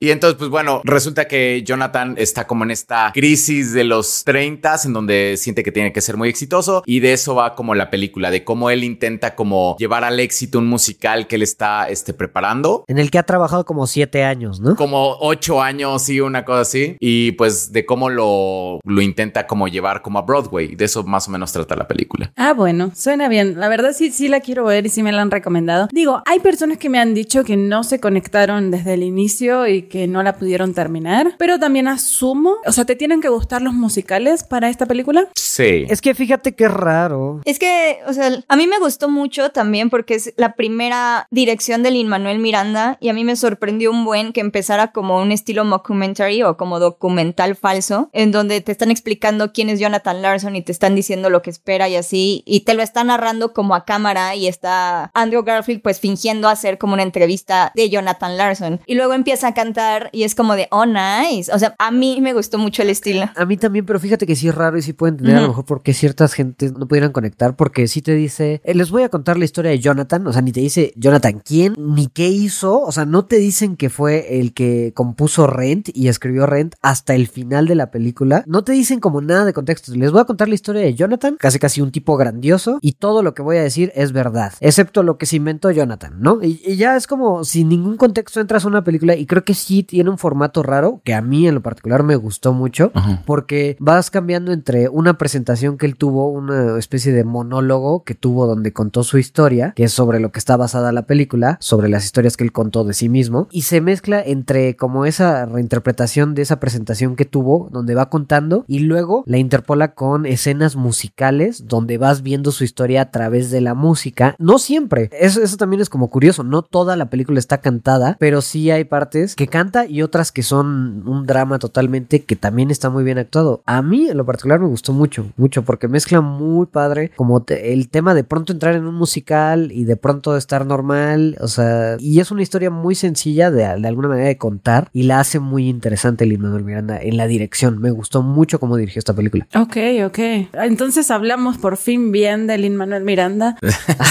Y entonces, pues bueno, resulta que Jonathan está como en esta crisis de los 30 en donde siente que tiene que ser muy exitoso y de eso va como la película, de cómo él intenta como llevar al éxito un musical que él está este, preparando. En el que ha trabajado como siete años, ¿no? Como ocho años y una cosa así. Y pues de cómo lo, lo intenta como llevar como a Broadway. De eso más o menos trata la película. Ah, bueno, suena bien. La verdad sí, sí la quiero ver y sí me la han recomendado. Digo, hay personas que me han dicho que no se conectaron desde el inicio y que no la pudieron terminar, pero también asumo, o sea, ¿te tienen que gustar los musicales para esta película? Sí. Es que fíjate qué raro. Es que, o sea, a mí me gustó mucho también porque es la primera dirección de Lin Manuel Miranda y a mí me sorprendió un buen que empezara como un estilo mockumentary o como documental falso, en donde te están explicando quién es Jonathan Larson y te están diciendo lo que espera y así, y te lo está narrando como a cámara y está Andrew Garfield pues fingiendo hacer como una entrevista de Jonathan Larson. Y luego empieza a cantar y es como de, oh, nice. O sea, a mí me gustó mucho el estilo. A mí también, pero fíjate que sí es raro y sí puedo entender a lo mejor por qué ciertas gentes no pudieran conectar, porque sí te dice, eh, les voy a contar la historia de Jonathan, o sea, ni te dice Jonathan quién, ni qué hizo, o sea, no te dicen que fue el que compuso Rent y escribió Rent hasta el final de la película, no te dicen como nada de contexto, les voy a contar la historia de Jonathan, casi casi un tipo grandioso, y todo lo que voy a decir es verdad, excepto lo que se inventó Jonathan, ¿no? Y, y ya es como sin ningún contexto entras a una película y creo que sí tiene un formato raro, que a mí en lo particular me gustó mucho, Ajá. porque vas cambiando entre una presentación que él tuvo, una especie de monólogo que tuvo donde contó su historia, que es sobre lo que está basada la película, sobre las historias que él contó de sí mismo, y se mezcla entre como esa reinterpretación de esa presentación que tuvo, donde va contando, y luego la interpola con escenas musicales, donde vas viendo su historia a través de la música. No siempre, eso, eso también es como curioso, no toda la película está cantada, pero sí hay partes que canta y otras que son un drama totalmente que también está muy bien actuado. A mí en lo particular me gustó mucho, mucho, porque mezcla muy padre como te- el tema de pronto entrar en un musical y de pronto estar normal, o sea, y es una historia muy sencilla de, de alguna manera de contar y la hace muy interesante Lin Manuel Miranda en la dirección. Me gustó mucho cómo dirigió esta película. Ok, ok. Entonces hablamos por fin bien de Lin Manuel Miranda.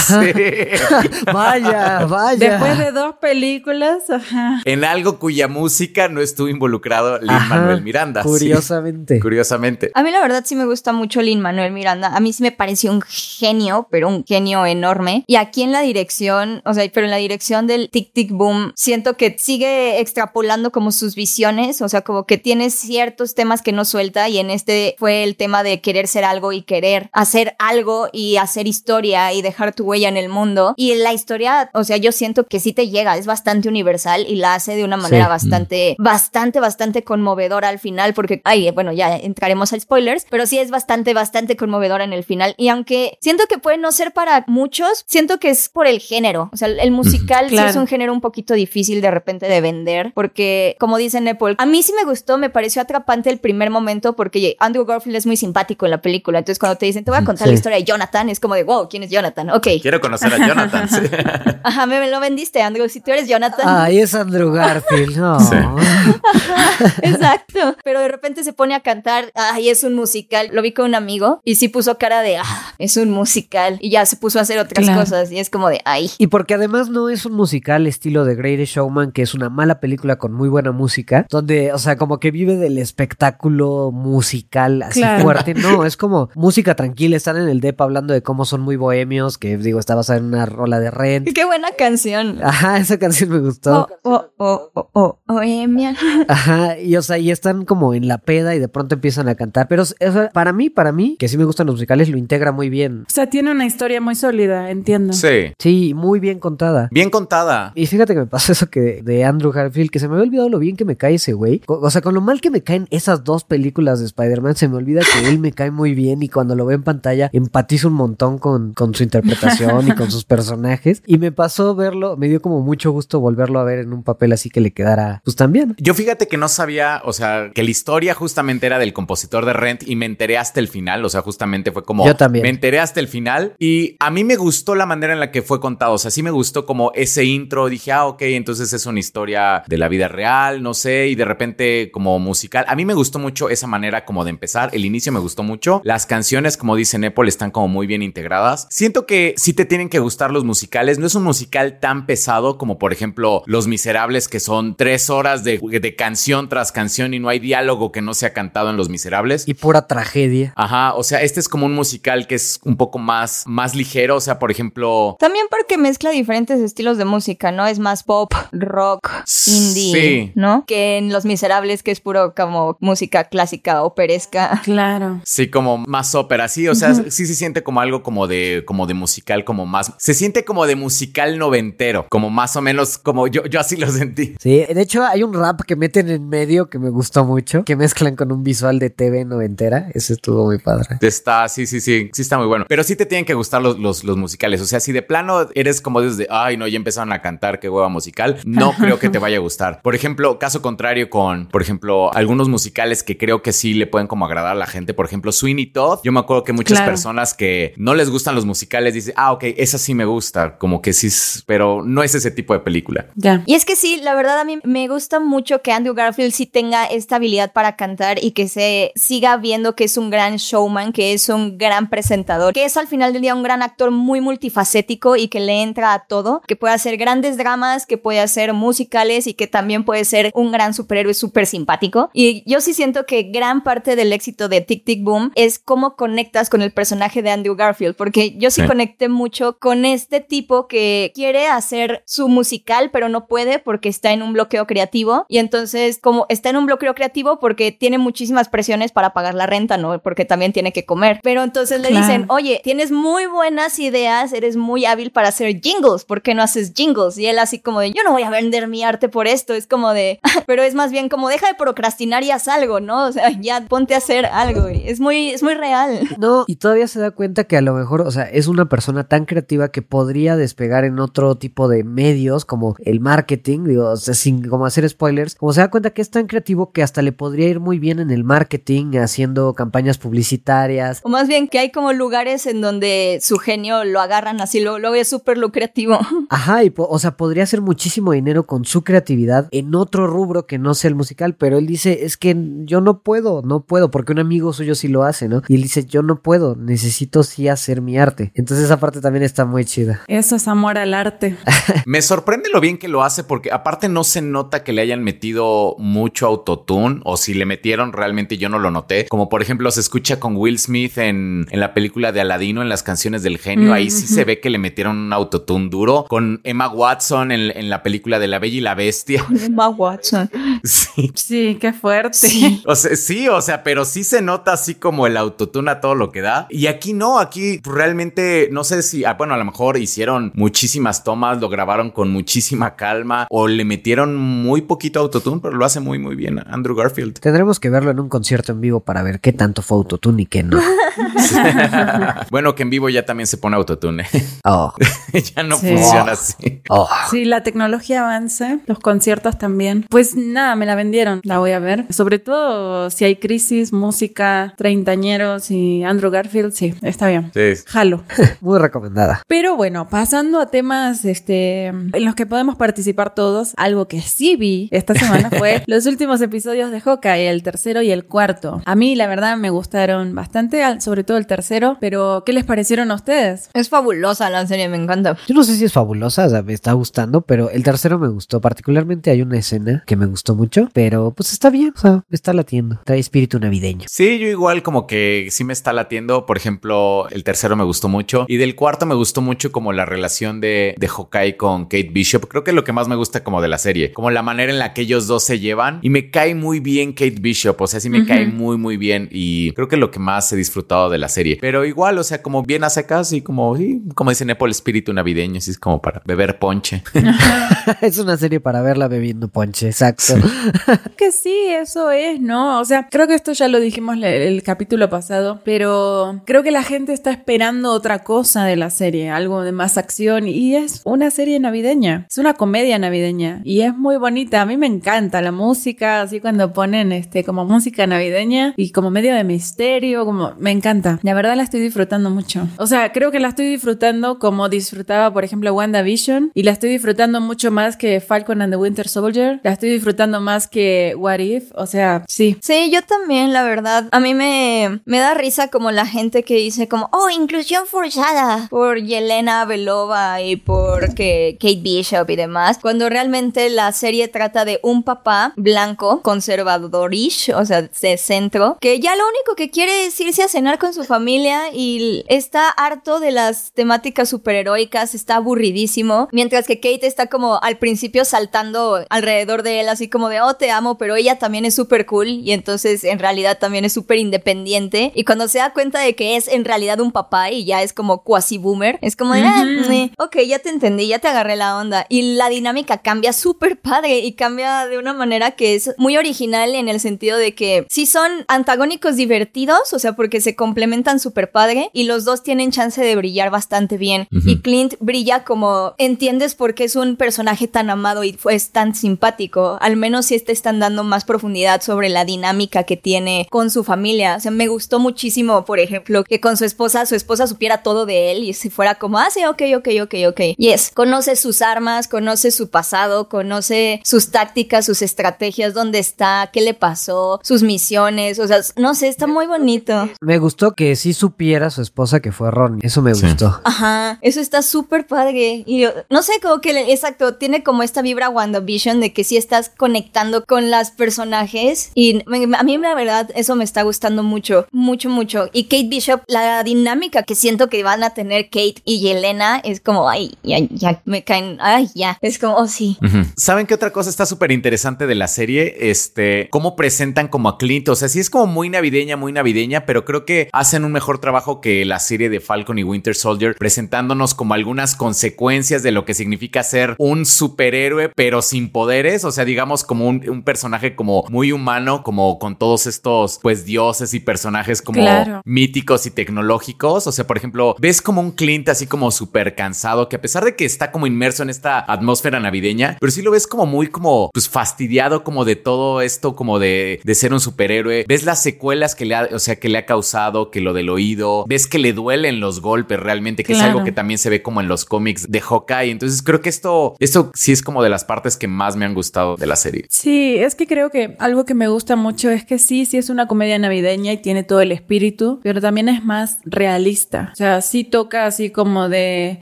Vaya, vaya. Después de dos películas, ajá. en algo cuya música no estuvo involucrado Lin Ajá, Manuel Miranda. sí. Curiosamente. Curiosamente. A mí la verdad sí me gusta mucho Lin Manuel Miranda. A mí sí me pareció un genio, pero un genio enorme. Y aquí en la dirección, o sea, pero en la dirección del Tic Tic Boom, siento que sigue extrapolando como sus visiones, o sea, como que tiene ciertos temas que no suelta y en este fue el tema de querer ser algo y querer hacer algo y hacer historia y dejar tu huella en el mundo. Y la historia, o sea, yo siento que sí te llega, es bastante universal y la hace de una manera Sí. bastante, bastante, bastante conmovedora al final, porque, ay, bueno, ya entraremos a spoilers, pero sí es bastante, bastante conmovedora en el final. Y aunque siento que puede no ser para muchos, siento que es por el género. O sea, el musical sí Claro. es un género un poquito difícil de repente de vender, porque, como dice Nepal, a mí sí me gustó, me pareció atrapante el primer momento, porque Andrew Garfield es muy simpático en la película. Entonces, cuando te dicen, te voy a contar Sí. la historia de Jonathan, es como de, wow, ¿quién es Jonathan? Ok. Quiero conocer a Jonathan. sí. Ajá, me, me lo vendiste, Andrew. Si tú eres Jonathan. Ay, es Andrew Garfield. No. Sí. Exacto. Pero de repente se pone a cantar, ay, es un musical. Lo vi con un amigo y sí puso cara de, ah, es un musical. Y ya se puso a hacer otras Claro. cosas y es como de, ay. Y porque además no es un musical estilo de Greatest Showman, que es una mala película con muy buena música, donde, o sea, como que vive del espectáculo musical así Claro. fuerte. No, es como música tranquila. Están en el DEP hablando de cómo son muy bohemios, que digo, está basada en una rola de Rent. Qué buena canción. Ajá, esa canción me gustó. Oh, oh, oh, oh, oh, Bohemia. Ajá, y o sea, y están como en la peda y de pronto empiezan a cantar. Pero o sea, para mí, para mí, que sí me gustan los musicales, lo integra muy bien. O sea, tiene una historia muy sólida, entiendo. Sí. Sí, muy bien contada. Bien contada. Y fíjate que me pasó eso que de Andrew Garfield, que se me había olvidado lo bien que me cae ese güey. O, o sea, con lo mal que me caen esas dos películas de Spider-Man, se me olvida que él me cae muy bien y cuando lo veo en pantalla empatizo un montón con, con su interpretación y con sus personajes. Y me pasó verlo, me dio como mucho gusto volverlo a ver en un papel así que le quedara, pues también. Yo fíjate que no sabía, o sea, que la historia justamente era del compositor de Rent y me enteré hasta el final, o sea, justamente fue como... Yo también. Me enteré hasta el final y a mí me gustó la manera en la que fue contado, o sea, sí me gustó como ese intro, dije, ah, ok, entonces es una historia de la vida real, no sé, y de repente como musical. A mí me gustó mucho esa manera como de empezar, el inicio me gustó mucho, las canciones, como dice Nepal, están como muy bien integradas. Siento que sí te tienen que gustar los musicales, no es un musical tan pesado como por ejemplo Los Miserables, que son tres horas de, de canción tras canción y no hay diálogo que no sea cantado en Los Miserables. Y pura tragedia. Ajá, o sea, este es como un musical que es un poco más, más ligero, o sea, por ejemplo... También porque mezcla diferentes estilos de música, ¿no? Es más pop, rock, indie, Sí. ¿no? Que en Los Miserables, que es puro como música clásica, operesca. Claro. Sí, como más ópera, sí, o sea, sí se siente como algo como de, como de musical, como más, se siente como de musical noventero, como más o menos, como yo, yo así lo sentí. Sí, de hecho hay un rap que meten en medio que me gustó mucho, que mezclan con un visual de TV noventera. Ese estuvo muy padre. Está, sí, sí, sí, sí está muy bueno. Pero sí te tienen que gustar los, los, los musicales. O sea, si de plano eres como desde, ay, no, ya empezaron a cantar, qué hueva musical, no creo que te vaya a gustar. Por ejemplo, caso contrario con, por ejemplo, algunos musicales que creo que sí le pueden como agradar a la gente. Por ejemplo, Sweeney Todd. Yo me acuerdo que muchas Claro. personas que no les gustan los musicales dicen, ah, ok, esa sí me gusta. Como que sí, es- pero no es ese tipo de película. Ya. Y es que sí, la verdad a mí me gusta mucho que Andrew Garfield sí tenga esta habilidad para cantar y que se siga viendo que es un gran showman, que es un gran presentador, que es al final del día un gran actor muy multifacético y que le entra a todo, que puede hacer grandes dramas, que puede hacer musicales y que también puede ser un gran superhéroe súper simpático. Y yo sí siento que gran parte del éxito de Tic Tic Boom es cómo conectas con el personaje de Andrew Garfield, porque yo sí, Sí. conecté mucho con este tipo que quiere hacer su musical, pero no puede porque está en un bloqueo creativo. Y entonces, como está en un bloqueo creativo porque tiene muchísimas presiones para pagar la renta, ¿no? Porque también tiene que comer. Pero entonces le Claro. dicen, oye, tienes muy buenas ideas, eres muy hábil para hacer jingles, ¿por qué no haces jingles? Y él así como de, yo no voy a vender mi arte por esto, es como de, pero es más bien como, deja de procrastinar y haz algo, ¿no? O sea, ya ponte a hacer algo. Es muy, es muy real. No, y todavía se da cuenta que a lo mejor, o sea, es una persona tan creativa que podría despegar en otro tipo de medios como el marketing, digo, o sea, sin como hacer spoilers, como se da cuenta que es tan creativo que hasta le podría ir muy bien en el marketing, haciendo campañas publicitarias. O más bien que hay como lugares en donde su genio lo agarran así, luego, luego es súper lucrativo. Ajá, y o sea, podría hacer muchísimo dinero con su creatividad en otro rubro que no sea el musical, pero él dice, es que yo no puedo, no puedo, porque un amigo suyo sí lo hace, ¿no? Y él dice, yo no puedo, necesito sí hacer mi arte. Entonces esa parte también está muy chida. Eso es amor al arte. Me sorprende lo bien que lo hace porque aparte no se nota que le hayan metido mucho autotune o si le metieron realmente yo no lo noté. Como por ejemplo se escucha con Will Smith en, en la película de Aladino en las canciones del genio. Ahí sí se ve que le metieron un autotune duro. Con Emma Watson en, en la película de La Bella y la Bestia. Emma Watson. Sí. Sí, qué fuerte. O sí, o sea, pero sí se nota así como el autotune a todo lo que da. Y aquí no, aquí realmente no sé si, ah, bueno, a lo mejor hicieron muchísimas tomas, lo grabaron con muchísima calma o le metieron muy poquito autotune, pero lo hace muy, muy bien Andrew Garfield. Tendremos que verlo en un concierto en vivo para ver qué tanto fue autotune y qué no. bueno, que en vivo ya también se pone autotune. Oh, ya no Sí. funciona así. oh. Sí, la tecnología avanza, los conciertos también. Pues nada, me la vendieron, la voy a ver. Sobre todo si hay crisis, música, treintañeros y Andrew Garfield, sí, está bien. Sí. Jalo. Muy recomendada. Pero bueno, pasando a temas este, en los que podemos participar todos, algo que sí vi esta semana fue los últimos episodios de Hawkeye, el tercero y el cuarto. A mí, la verdad, me gustaron bastante, sobre todo el tercero, pero ¿qué les parecieron a ustedes? Es fabulosa la serie, me encanta. Yo no sé si es fabulosa, o sea, me está gustando, pero el tercero me gustó. Particularmente hay una escena que me gustó mucho, pero pues está bien, o sea, está latiendo. Latiendo. Trae espíritu navideño. Sí, yo igual como que sí me está latiendo. Por ejemplo, el tercero me gustó mucho. Y del cuarto me gustó mucho como la relación de, de Hawkeye con Kate Bishop. Creo que es lo que más me gusta como de la serie. Como la manera en la que ellos dos se llevan. Y me cae muy bien Kate Bishop. O sea, sí me cae muy, muy bien. Y creo que es lo que más he disfrutado de la serie. Pero igual, o sea, como bien a secas y como, sí, como dicen Apple, espíritu navideño. Así es como para beber ponche. es una serie para verla bebiendo ponche, exacto. que sí, eso es, ¿no? O sea, creo que esto ya lo dijimos le- el capítulo pasado, pero creo que la gente está esperando otra cosa de la serie, algo de más acción y es una serie navideña, es una comedia navideña y es muy bonita, a mí me encanta la música, así cuando ponen este como música navideña y como medio de misterio, como me encanta. La verdad la estoy disfrutando mucho. O sea, creo que la estoy disfrutando como disfrutaba, por ejemplo, WandaVision y la estoy disfrutando mucho más que Falcon and the Winter Soldier. La estoy disfrutando más que What If. O sea, sí. Sí, yo también, la verdad. A mí me, me da risa como la gente que dice como, oh, inclusión forzada por Yelena Belova y por que Kate Bishop y demás, cuando realmente la serie trata de un papá blanco, conservadorish, o sea, de centro, que ya lo único que quiere es irse a cenar con su familia y está harto de las temáticas superheroicas, está aburridísimo, mientras que Kate está como al principio saltando alrededor de él, así como de, oh, te amo, pero ella también es súper cool y entonces en realidad también es súper independiente. Y cuando se da cuenta de que es en realidad un papá y ya es como cuasi boomer, es como de, ah, eh, ok, ya te entendí, ya te agarré la onda. Y la dinámica cambia súper padre y cambia de una manera que es muy original en el sentido de que sí son antagónicos divertidos, o sea, porque se complementan súper padre y los dos tienen chance de brillar bastante bien. Y Clint brilla como entiendes por qué es un personaje tan amado y es tan simpático. Al menos si te están dando más profundidad sobre la dinámica que tiene con su familia. O sea, me gustó muchísimo, por ejemplo, que con su esposa, su esposa supiera todo de él y si fuera como, ah, sí, ok, ok, ok, ok. Yes, conoce sus armas, conoce su pasado, conoce sus tácticas, sus estrategias, dónde está, qué le pasó, sus misiones. O sea, no sé, está muy bonito. Me gustó que sí supiera su esposa que fue Ron. Eso me Sí. gustó. Ajá, eso está súper padre. Y yo, no sé, como que, le- exacto, tiene como esta vibra WandaVision de que sí estás conectando con las personajes. Y a mí, la verdad, eso me está gustando mucho, mucho, mucho. Y Kate Bishop, la dinámica que siento que van a tener Kate y Yelena es como, ay, ya, ya, me caen, ay, ya. Es como, oh, sí. ¿Saben qué otra cosa está súper interesante de la serie? Este, cómo presentan como a Clint. O sea, sí es como muy navideña, muy navideña, pero creo que hacen un mejor trabajo que la serie de Falcon y Winter Soldier, presentándonos como algunas consecuencias de lo que significa ser un superhéroe, pero sin poderes. O sea, digamos como un, un personaje como muy humano, como con todos estos, pues, dioses y personajes como Claro. míticos y tecnológicos. O sea, por ejemplo, ves como un Clint así como súper cansado, que a pesar de que está como inmerso en esta atmósfera navideña, pero sí lo ves como muy como pues fastidiado como de todo esto, como de, de ser un superhéroe. Ves las secuelas que le ha, o sea, que le ha causado, que lo del oído, ves que le duelen los golpes realmente, que es algo que también se ve como en los cómics de Hawkeye. Entonces creo que esto, esto sí es como de las partes que más me han gustado de la serie. Sí, es que creo que algo que me gusta mucho es que sí, sí es una comedia navideña y tiene todo el espíritu, pero también es más realista. O sea, sí toca así como de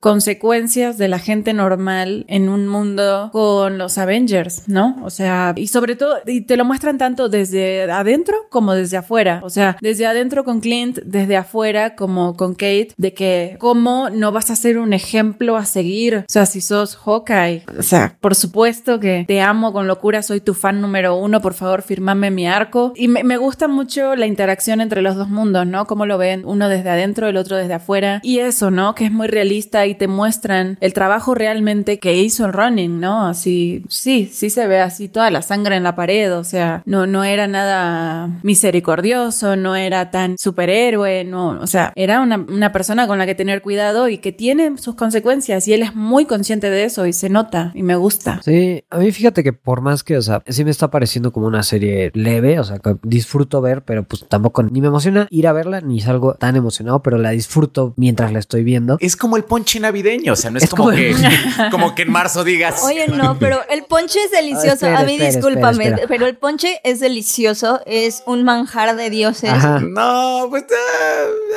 consecuencias de la gente normal en un mundo con los Avengers, ¿no? O sea, y sobre todo, y te lo muestran tanto desde adentro como desde afuera. O sea, desde adentro con Clint, desde afuera como con Kate, de que cómo no vas a ser un ejemplo a seguir. O sea, si sos Hawkeye, o sea, por supuesto que te amo con locura, soy tu fan número uno, por favor, firmame mi arco. Y me, gusta mucho la interacción entre los dos mundos, ¿no? Cómo lo ven uno desde adentro, el otro desde afuera. Y eso, ¿no? Que es muy realista y te muestran el trabajo realmente que hizo el running, ¿no? Así, sí, sí se ve así toda la sangre en la pared, o sea, no, no era nada misericordioso, no era tan superhéroe, no, o sea, era una, una persona con la que tener cuidado y que tiene sus consecuencias y él es muy consciente de eso y se nota y me gusta. Sí, a mí fíjate que por más que, o sea, sí me está pareciendo como una serie leve, o sea, que disfruto ver, pero pues tampoco ni me emociona ir a verla, ni salgo tan emocionado, pero la disfruto mientras la estoy viendo. Es como el ponche navideño, o sea, no es, Es como, como- que, como que en marzo digas. Oye, no, pero el ponche es delicioso. espera, a mí, espera, discúlpame, espera, espera. pero el ponche es delicioso. Es un manjar de dioses. Ajá. No, pues.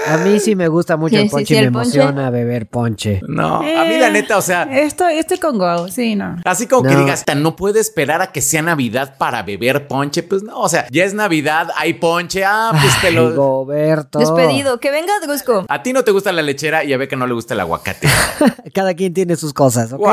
ah, A mí sí me gusta mucho Sí, el ponche sí, y me ponche. emociona beber ponche. No, a mí la neta, o sea, Estoy, estoy con Go, sí, no. así como que No. digas, "Tan, no puedo esperar a que sea Navidad para beber ponche, pues no, no, o sea, ya es Navidad, hay ponche, ah, pues te lo... Goberto. Despedido. Que venga Drusco. A ti no te gusta la lechera y a Beca no le gusta el aguacate. Cada quien tiene sus cosas, ¿ok?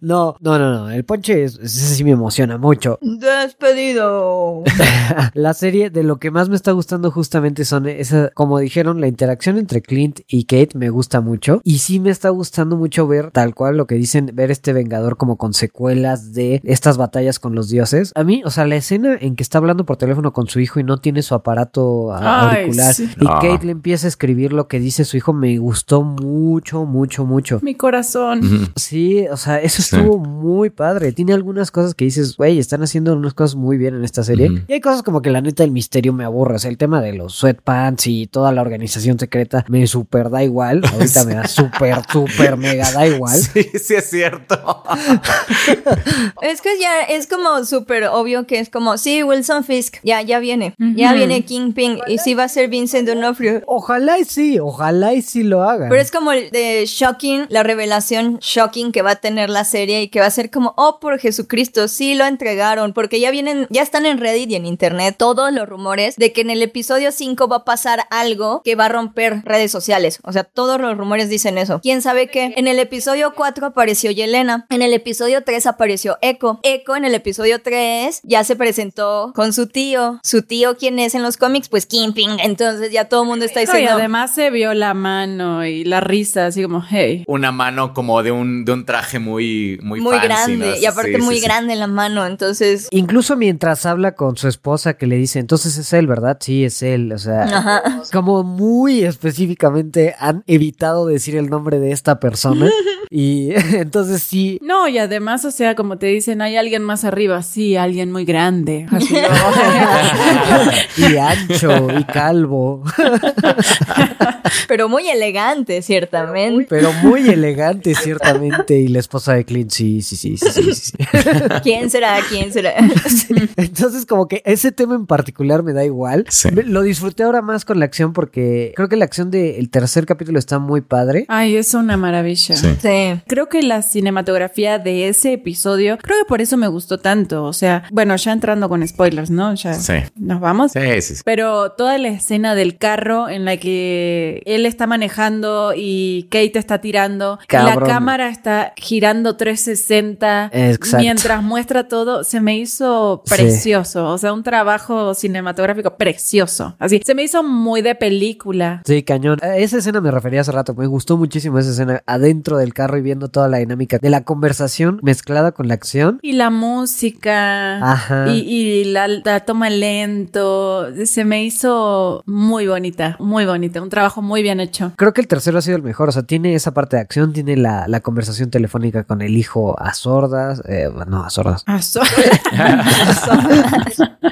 No, no, no, no. El ponche, es- ese sí me emociona mucho. Despedido. La serie de lo que más me está gustando justamente son esa, como dijeron, la interacción entre Clint y Kate me gusta mucho. Y sí me está gustando mucho ver tal cual lo que dicen, ver este Vengador como con secuelas de estas batallas con los dioses. A mí, o sea, la escena en que está hablando por teléfono con su hijo y no tiene su aparato a- Ay, auricular sí. y Ah. Kate le empieza a escribir lo que dice su hijo, me gustó mucho, mucho, mucho. Mi corazón. Sí, o sea, eso Sí. estuvo muy padre. Tiene algunas cosas que dices, güey, están haciendo unas cosas muy bien en esta serie. Y hay cosas como que la neta el misterio me aburre. O sea, el tema de los sweatpants y toda la organización secreta me super da igual. Ahorita me da súper, súper mega da igual. Sí, sí es cierto. Es que ya es como súper obvio que es como, sí, Wilson Fisk, ya, ya viene. Ya viene Kingpin y sí va a ser Vincent D'Onofrio. Ojalá y sí, ojalá y sí lo hagan. Pero es como el de shocking, la revelación shocking que va a tener la serie y que va a ser como, oh, por Jesucristo, sí lo entregaron, porque ya vienen, ya están en Reddit y en internet todos los rumores de que en el episodio 5 va a pasar algo que va a romper redes sociales. O sea, todos los rumores dicen eso. ¿Quién sabe qué? En el episodio 4 apareció Yelena, en el episodio 3 apareció Echo. Echo en el episodio 3 ya se presentó con su tío. Su tío, ¿quién es en los cómics? Pues Kingpin. Entonces ya todo el mundo está No, y diciendo... además se vio la mano y la risa, así como, hey. Una mano como de un, de un traje muy, muy, muy fancy, grande ¿no? y aparte Sí, muy sí. grande la mano, entonces Incluso mientras habla con su esposa que le dice, entonces es él, ¿verdad? Sí, es él. O sea, Ajá. como muy específicamente han evitado decir el nombre de esta persona. y entonces sí, No, y además, o sea, como te dicen, hay alguien más arriba. Sí, alguien muy grande. Así, y ancho y calvo, pero muy elegante ciertamente. pero muy elegante ciertamente. Y la esposa de Clint, sí, sí, sí, sí, sí, sí. ¿Quién será? ¿Quién será? Entonces como que ese tema en particular me da igual. Sí. Me- Lo disfruté ahora más con la acción porque creo que la acción del tercer capítulo está muy padre. Ay, es una maravilla. Sí. Sí. Creo que la cinematografía de ese episodio, creo que por eso me gustó tanto. O sea, bueno, ya entrando con spoilers, ¿no? Ya Sí. nos vamos. Sí, sí, sí. Pero toda la escena del carro en la que él está manejando y Kate está tirando, la cámara está girando 360 Exacto. mientras muestra todo, se me hizo Sí. precioso. O sea, un trabajo cinematográfico precioso. Así, se me hizo muy de película. Sí, cañón. A esa escena me refería hace rato. Me gustó muchísimo esa escena adentro del carro y viendo toda la dinámica de la conversación mezclada con la acción. Y la música. Ajá. Y, y la, la toma lento. Se me hizo muy bonita. Muy bonita. Un trabajo muy bien hecho. Creo que el tercero ha sido el mejor. O sea, tiene esa parte de acción, tiene la, la conversación telefónica con el hijo a sordas. eh, no, a sordas. Ah, so-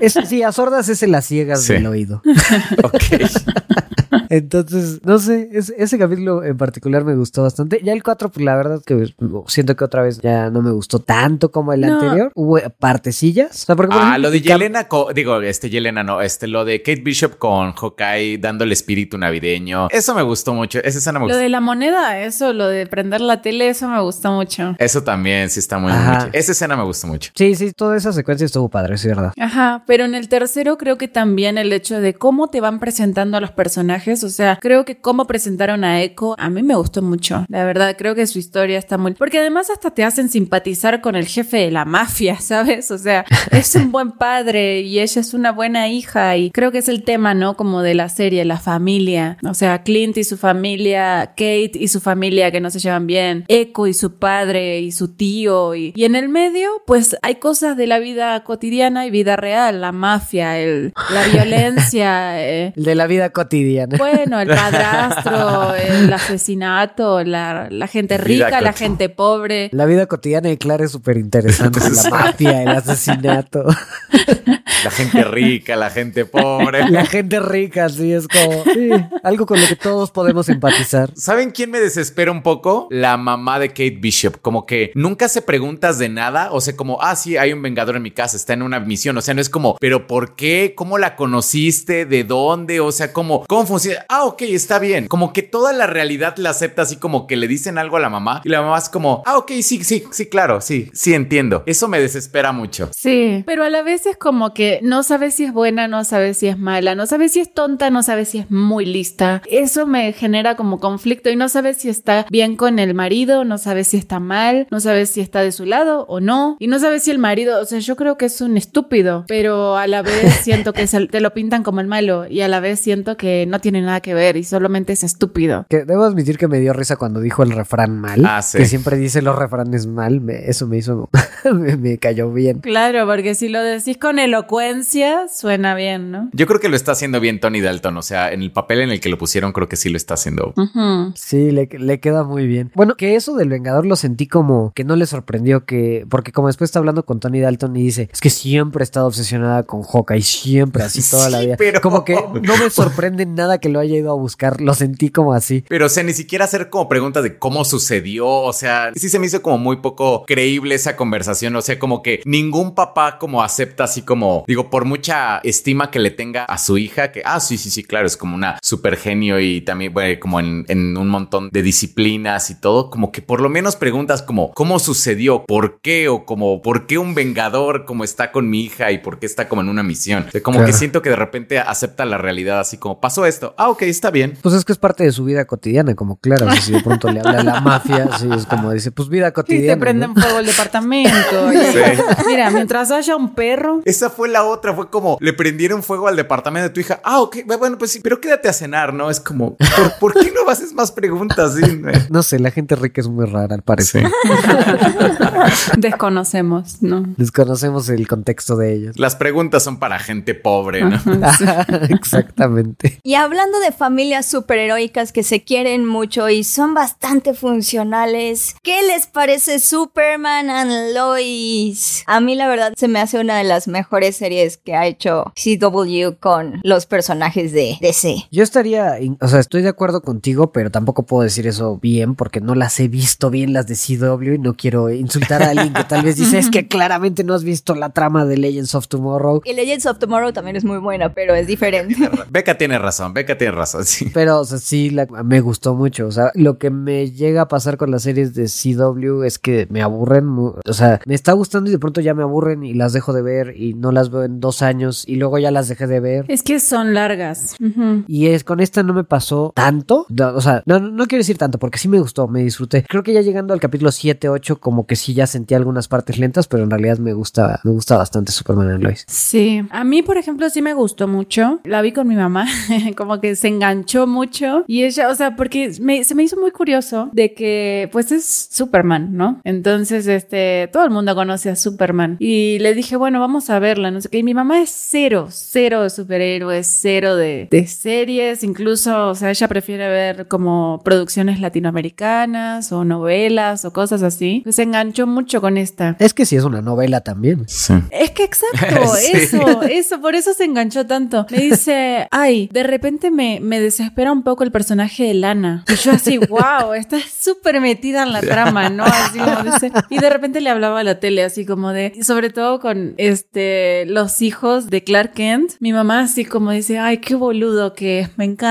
Es- sí, a sordas es el a ciegas Sí. del oído. Ok. Entonces, no sé, es- ese capítulo en particular me gustó bastante. Ya el 4, pues la verdad que siento que otra vez ya no me gustó tanto como el No. anterior. Hubo partecillas. O sea, porque, por Ah, ejemplo, lo de Yelena, co- digo, este Yelena no, este, lo de Kate Bishop con Hawkeye dando el espíritu navideño. Eso me gustó mucho. Esa escena me Lo gustó. de la moneda, eso, lo de prender la tele, eso me gustó mucho. Eso también sí está muy, mucho. Esa escena me gustó mucho. Sí, sí, toda esa secuencia estuvo padre, sí, verdad. Ajá, pero en el tercero creo que también el hecho de cómo te van presentando a los personajes, o sea, creo que cómo presentaron a Echo, a mí me gustó mucho. La verdad, creo que su historia está muy... Porque además hasta te hacen simpatizar con el jefe de la mafia, ¿sabes? O sea, es un buen padre y ella es una buena hija y creo que es el tema, ¿no? Como de la serie, la familia. O sea, Clint y su familia, Kate y su familia que no se llevan bien, Echo y su padre y su tío y, y en el medio, pues hay cosas de la vida cotidiana y vida real, la mafia, el, la violencia, eh, El de la vida cotidiana. bueno, el padrastro, el asesinato, la, la gente Vida rica, la gente pobre. La vida cotidiana de Clara es súper interesante. la mafia, el asesinato. La gente rica, la gente pobre. La gente rica, sí, es como sí, algo con lo que todos podemos empatizar. ¿Saben quién me desespera un poco? La mamá de Kate Bishop. Como que nunca se preguntas de nada. O sea, como, ah, sí, hay un vengador en mi casa, está en una misión. O sea, no es como, pero ¿por qué? ¿Cómo la conociste? ¿De dónde? O sea, como, ¿cómo funciona? Ah, ok, está bien. Como que toda la realidad la acepta así como que le dicen algo a la mamá y la mamá es como, ah, ok, sí, sí, sí, claro, sí, sí entiendo. Eso me desespera mucho. Sí, pero a la vez es como que no sabes si es buena, no sabes si es mala, no sabes si es tonta, no sabes si es muy lista. Eso me genera como conflicto y no sabes si está bien con el marido, no sabes si está mal, no sabes si está de su lado o no. Y no sabes si el marido, o sea, yo creo que es un estúpido, pero a la vez siento que se- te lo pintan como el malo y a la vez siento que no tiene nada que ver y solamente es estúpido. Que debo admitir que me dio risa cuando dijo el refrán mal. Ah, sí. Que siempre dice los refranes mal. me- eso me hizo. me, me cayó bien. Claro, porque si lo decís con elocuencia, suena bien, ¿no? Yo creo que lo está haciendo bien Tony Dalton. O sea, en el papel en el que lo pusieron, creo que sí lo está haciendo. Sí, le, le queda muy bien. Bueno, que eso del Vengador lo sentí como que no le sorprendió que. Porque como después está hablando con Tony Dalton y dice: Es que siempre he estado obsesionada con Hawkeye, siempre, así toda la vida. pero- Como que no me sorprende nada que lo haya ido a buscar. Lo sentí como así. Pero, o sea, ni siquiera hacer como preguntas de cómo sucedió. O sea, sí se me hizo como muy poco creíble esa conversación. O sea, como que ningún papá como acepta así como, digo, por mucha estima que le tenga a su hija, que, ah, sí, sí, sí, claro, es como una super genio y también, bueno, como en, en un montón de disciplinas y todo, como que por lo menos preguntas como, ¿cómo sucedió? ¿Por qué? O como, ¿por qué un vengador como está con mi hija y por qué está como en una misión? O sea, como Claro. que siento que de repente acepta la realidad así como, pasó esto. Ah, ok, está bien. Pues es que es parte de su vida cotidiana, como claro. Si de pronto le habla a la mafia, sí, es como dice: Pues vida Y cotidiana. te prenden ¿no? fuego el departamento. y- Sí. Mira, mientras haya un perro. Esa fue la otra, fue como le prendieron fuego al departamento de tu hija. Ah, ok, bueno, pues sí, pero quédate a cenar, ¿no? Es como, ¿por, por qué no haces más preguntas? Sí? No sé, la gente rica es muy rara, al parecer. Desconocemos, ¿no? Desconocemos el contexto de ellos. Las preguntas son para gente pobre, ¿no? Exactamente. Y hablando de familias superheroicas que se quieren mucho y son bastante funcionales, ¿qué les parece Superman and Lois? A mí la verdad se me hace una de las mejores series que ha hecho CW con los personajes de DC. Yo estaría, o sea, estoy de acuerdo contigo, pero tampoco puedo decir eso bien porque no las he visto bien las de CW y no quiero insultar a alguien que tal vez dice es que claramente no has visto la trama de Legends of Tomorrow. Y Legends of Tomorrow también es muy buena, pero es diferente. Beca tiene razón, Beca tiene razón, sí. Pero, o sea, sí, la- me gustó mucho. O sea, lo que me llega a pasar con las series de CW es que me aburren. O sea, me está gustando y de pronto ya me aburren y las dejo de ver y no las veo en dos años y luego ya las dejé de ver. Es que son largas. Y es con esta no me pasó tanto. O sea, no, quiero decir tanto porque sí me gustó, me disfruté. Creo que ya llegando al capítulo 7, 8, como que sí ya sentí algunas partes lentas, pero en realidad me gusta, me gusta bastante Superman and Lois. Sí, a mí, por ejemplo, sí me gustó mucho. La vi con mi mamá, como que se enganchó mucho. Y ella, o sea, porque se me hizo muy curioso de que, pues es Superman, ¿no? Entonces, este, todo el mundo conoce a Superman. Y le dije, bueno, vamos a verla, no sé qué. Y mi mamá es cero, cero de superhéroes, cero de series. Incluso, o sea, ella prefiere ver como producciones latinoamericanas o novelas o cosas así. Se enganchó mucho con esta. Es que sí es una novela también. Sí. Es que exacto, Sí. eso, eso, por eso se enganchó tanto. Me dice, ay, de repente me, me desespera un poco el personaje de Lana. Y yo así, wow, está súper metida en la trama, ¿no? Así como dice. Y de repente le hablaba a la tele, así como de, sobre todo con este, los hijos de Clark Kent. Mi mamá así como dice, ay, qué boludo que es, me encanta.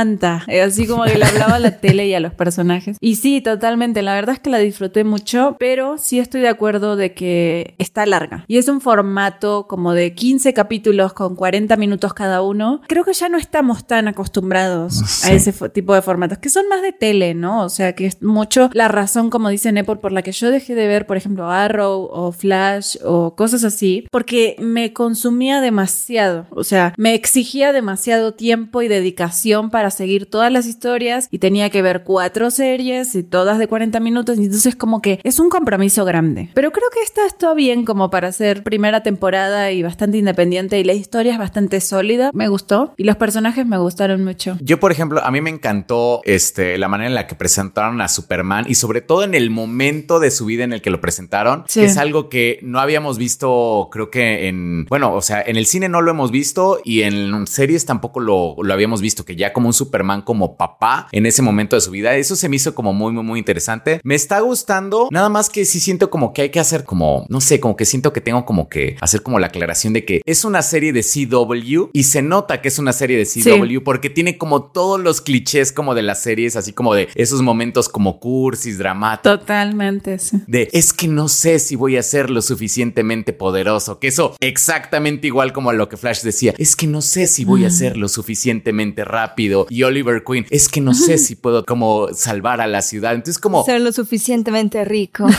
Eh, Así como que le hablaba a la tele y a los personajes. Y sí, totalmente, la verdad es que la disfruté mucho, pero sí estoy de acuerdo de que está larga. Y es un formato como de 15 capítulos con 40 minutos cada uno. Creo que ya no estamos tan acostumbrados Sí. a ese tipo de formatos, que son más de tele, ¿no? O sea, que es mucho la razón, como dice Nepal, por la que yo dejé de ver, por ejemplo, Arrow o Flash o cosas así, porque me consumía demasiado. O sea, me exigía demasiado tiempo y dedicación para seguir todas las historias y tenía que ver cuatro series y todas de 40 minutos. Y entonces, como que es un compromiso grande. Pero creo que esta está bien como para ser primera temporada y bastante independiente y la historia es bastante sólida. Me gustó y los personajes me gustaron mucho. Yo, por ejemplo, a mí me encantó este, la manera en la que presentaron a Superman y sobre todo en el momento de su vida en el que lo presentaron. Sí. Es algo que no habíamos visto, creo que en, bueno, o sea, en el cine no lo hemos visto y en series tampoco lo, lo habíamos visto, que ya como un Superman como papá en ese momento de su vida. Eso se me hizo como muy, muy, muy interesante. Me está gustando, nada más que sí siento como que hay que hacer como, no sé, como que siento que tengo como que hacer como la aclaración de que es una serie de CW y se nota que es una serie de CW porque tiene como todos los clichés como de las series, así como de esos momentos como cursis, dramáticos. Totalmente, sí. De es que no sé si voy a ser lo suficientemente poderoso, que eso exactamente igual como lo que Flash decía, es que no sé si voy a ser lo suficientemente rápido y Oliver Queen, es que no sé si puedo como salvar a la ciudad. Entonces como Ser lo suficientemente rico.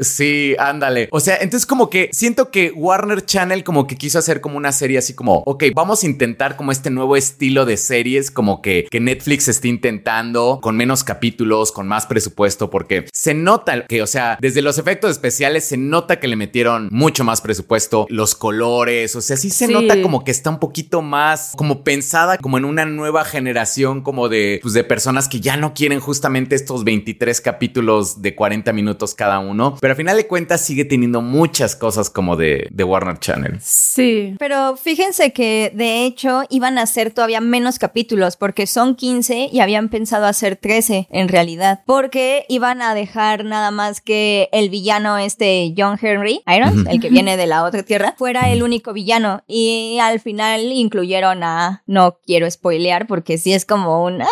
Sí, ándale. O sea, entonces como que siento que Warner Channel como que quiso hacer como una serie así como, ok, vamos a intentar como este nuevo estilo de series como que, que Netflix está intentando con menos capítulos, con más presupuesto, porque se nota que, o sea, desde los efectos especiales se nota que le metieron mucho más presupuesto, los colores, o sea, sí se Sí. nota como que está un poquito más como pensada como en una nueva generación como de, pues, de personas que ya no quieren justamente estos 23 capítulos de 40 minutos cada uno, pero al final de cuentas sigue teniendo muchas cosas como de, de Warner Channel. Sí. Pero fíjense que de hecho iban a ser todavía menos capítulos porque son 15 y habían pensado hacer 13 en realidad. Porque iban a dejar nada más que el villano este John Henry Irons, el que viene de la otra tierra, fuera el único villano. Y al final incluyeron a... No quiero spoilear porque sí es como un... ah,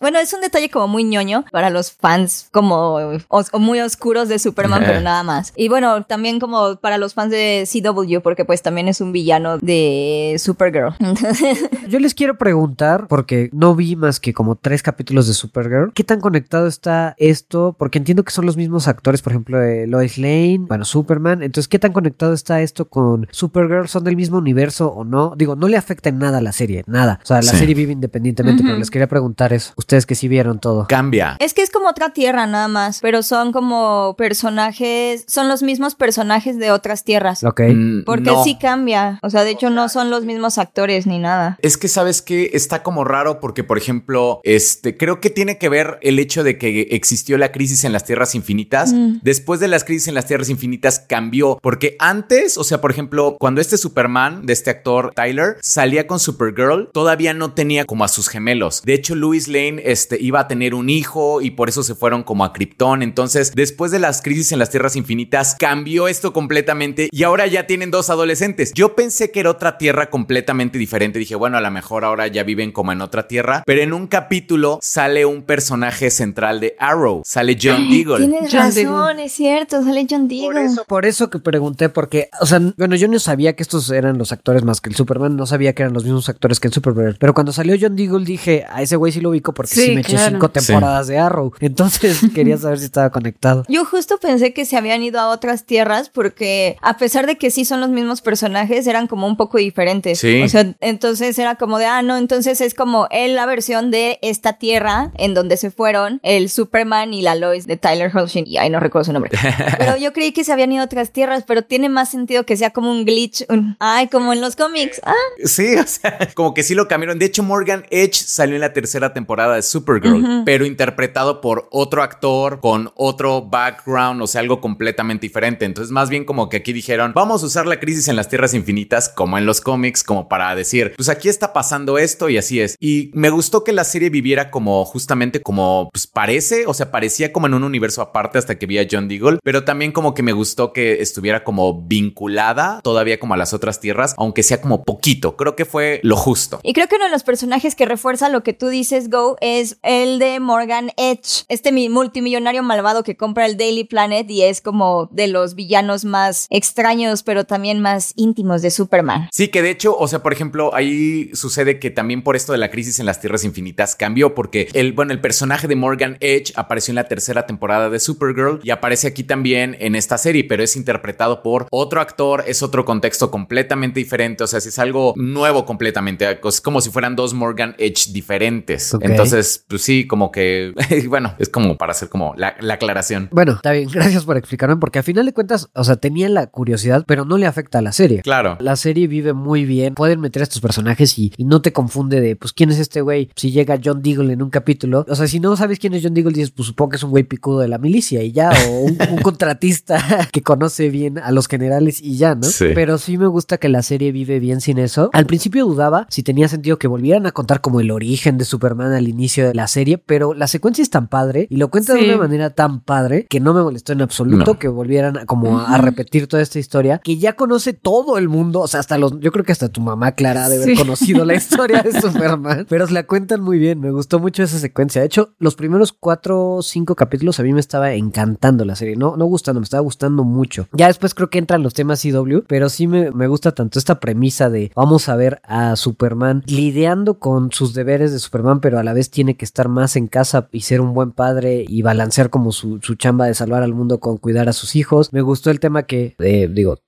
bueno, es un detalle como muy ñoño para los fans como os- muy oscuros de Superman, pero nada más. Y bueno, también como para los fans de CW porque pues también es un villano de Supergirl. Yo les quiero preguntar, porque no vi más que como tres capítulos de Supergirl, ¿qué tan conectado está esto? Porque entiendo que son los mismos actores, por ejemplo, de Lois Lane, bueno, Superman. Entonces, ¿qué tan conectado está esto con Supergirl? ¿Son del mismo universo o no? Digo, no le afecta en nada a la serie, nada. O sea, la Sí. serie vive independientemente, pero les quería preguntar eso. Ustedes que sí vieron todo. Cambia. Es que es como otra tierra nada más, pero son como personajes, son los mismos personajes de otras tierras. Ok. Mm, Porque no. sí cambia. O sea, de hecho no son los mismos actores ni nada. Es que sabes que está como raro porque, por ejemplo, este creo que tiene que ver el hecho de que existió la crisis en las tierras infinitas. Después de las crisis en las tierras infinitas cambió porque antes, o sea, por ejemplo, cuando este Superman de este actor Tyler salía con Supergirl, todavía no tenía como a sus gemelos. De hecho, Louis Lane este iba a tener un hijo y por eso se fueron como a Krypton. Entonces, después de las crisis en las tierras infinitas, cambió esto completamente y ahora ya tienen dos adolescentes. Yo pensé que era otra tierra completamente diferente. Dije, bueno, a lo mejor ahora ya viven como en otra tierra, pero en un capítulo sale un personaje central de Arrow, sale John Deagle. Tienes John razón, es cierto, sale John Deagle. Por eso que pregunté, porque, o sea, bueno, yo no sabía que estos eran los actores más que el Superman, no sabía que eran los mismos actores que en Supergirl. Pero cuando salió John Deagle dije, a ese güey sí lo ubico porque sí, Sí, me eché claro. cinco temporadas de Arrow. Entonces quería saber si estaba conectado. Yo justo pensé que se habían ido a otras tierras porque a pesar de que sí son los mismos personajes, eran como un poco diferentes. Sí. O sea, entonces era como de, ah, no, entonces es como él la versión de esta tierra en donde se fueron el Superman y la Lois de Tyler Hoechlin. Y ay, no recuerdo su nombre. pero yo creí que se habían ido a otras tierras, pero tiene más sentido que sea como un glitch. un- ay, como en los cómics. Ah, Sí, o sea, como que sí lo cambiaron. De hecho, Morgan Edge salió en la tercera temporada de Supergirl, pero interpretado por otro actor con otro background, o sea, algo completamente diferente. Entonces, más bien como que aquí dijeron, vamos a usar la crisis en las Tierras Infinitas, como en los cómics, como para decir, pues aquí está pasando esto y así es. Y me gustó que la serie viviera como justamente como, pues parece, o sea, parecía como en un universo aparte hasta que vi a John Deagle, pero también como que me gustó que estuviera como vinculada todavía como a las otras tierras, aunque sea como poquito. Creo que fue lo justo. Y creo que uno de los personajes que refuerza lo que tú dices, Go, es el de Morgan Edge, este mi- multimillonario malvado que compra el Daily Planet y es como de los villanos más extraños, pero también más íntimos de Superman. Sí, que de hecho, o sea, por ejemplo, ahí sucede que también por esto de la crisis en las Tierras Infinitas cambió, porque el, bueno, el personaje de Morgan Edge apareció en la tercera temporada de Supergirl y aparece aquí también en esta serie, pero es interpretado por otro actor, es otro contexto completamente diferente, o sea, si es algo nuevo completamente, es como si fueran dos Morgan Edge diferentes. Entonces, pues sí, como que, bueno, es como para hacer como la, aclaración. Bueno, está bien, gracias por explicarme, porque al final de cuentas, o sea, tenía la curiosidad, pero no le afecta a la serie. Claro. La serie vive muy bien, pueden meter a estos personajes y, no te confunde de, pues, ¿quién es este güey? Si llega John Deagle en un capítulo, o sea, si no sabes quién es John Deagle, dices, pues supongo que es un güey picudo de la milicia y ya, o un, contratista que conoce bien a los generales y ya, ¿no? Sí. Pero sí me gusta que la serie vive bien sin eso. Al principio dudaba si tenía sentido que volvieran a contar como el origen de Superman al inicio de la serie, pero la secuencia es tan padre y lo cuenta de una manera tan padre que no me molestó en absoluto que volvieran como a repetir toda esta historia que ya conoce todo el mundo, o sea, hasta los, yo creo que hasta tu mamá Clara de haber conocido la historia de Superman, pero se la cuentan muy bien, me gustó mucho esa secuencia. De hecho, los primeros cuatro o cinco capítulos a mí me estaba encantando la serie, no, no gustando, me estaba gustando mucho. Ya después creo que entran los temas CW, pero sí me, me gusta tanto esta premisa de vamos a ver a Superman lidiando con sus deberes de Superman, pero a la vez tiene que estar más en casa y ser un buen padre y balancear como su, su chamba de salvar al mundo con cuidar a sus hijos. Me gustó el tema que, eh, digo,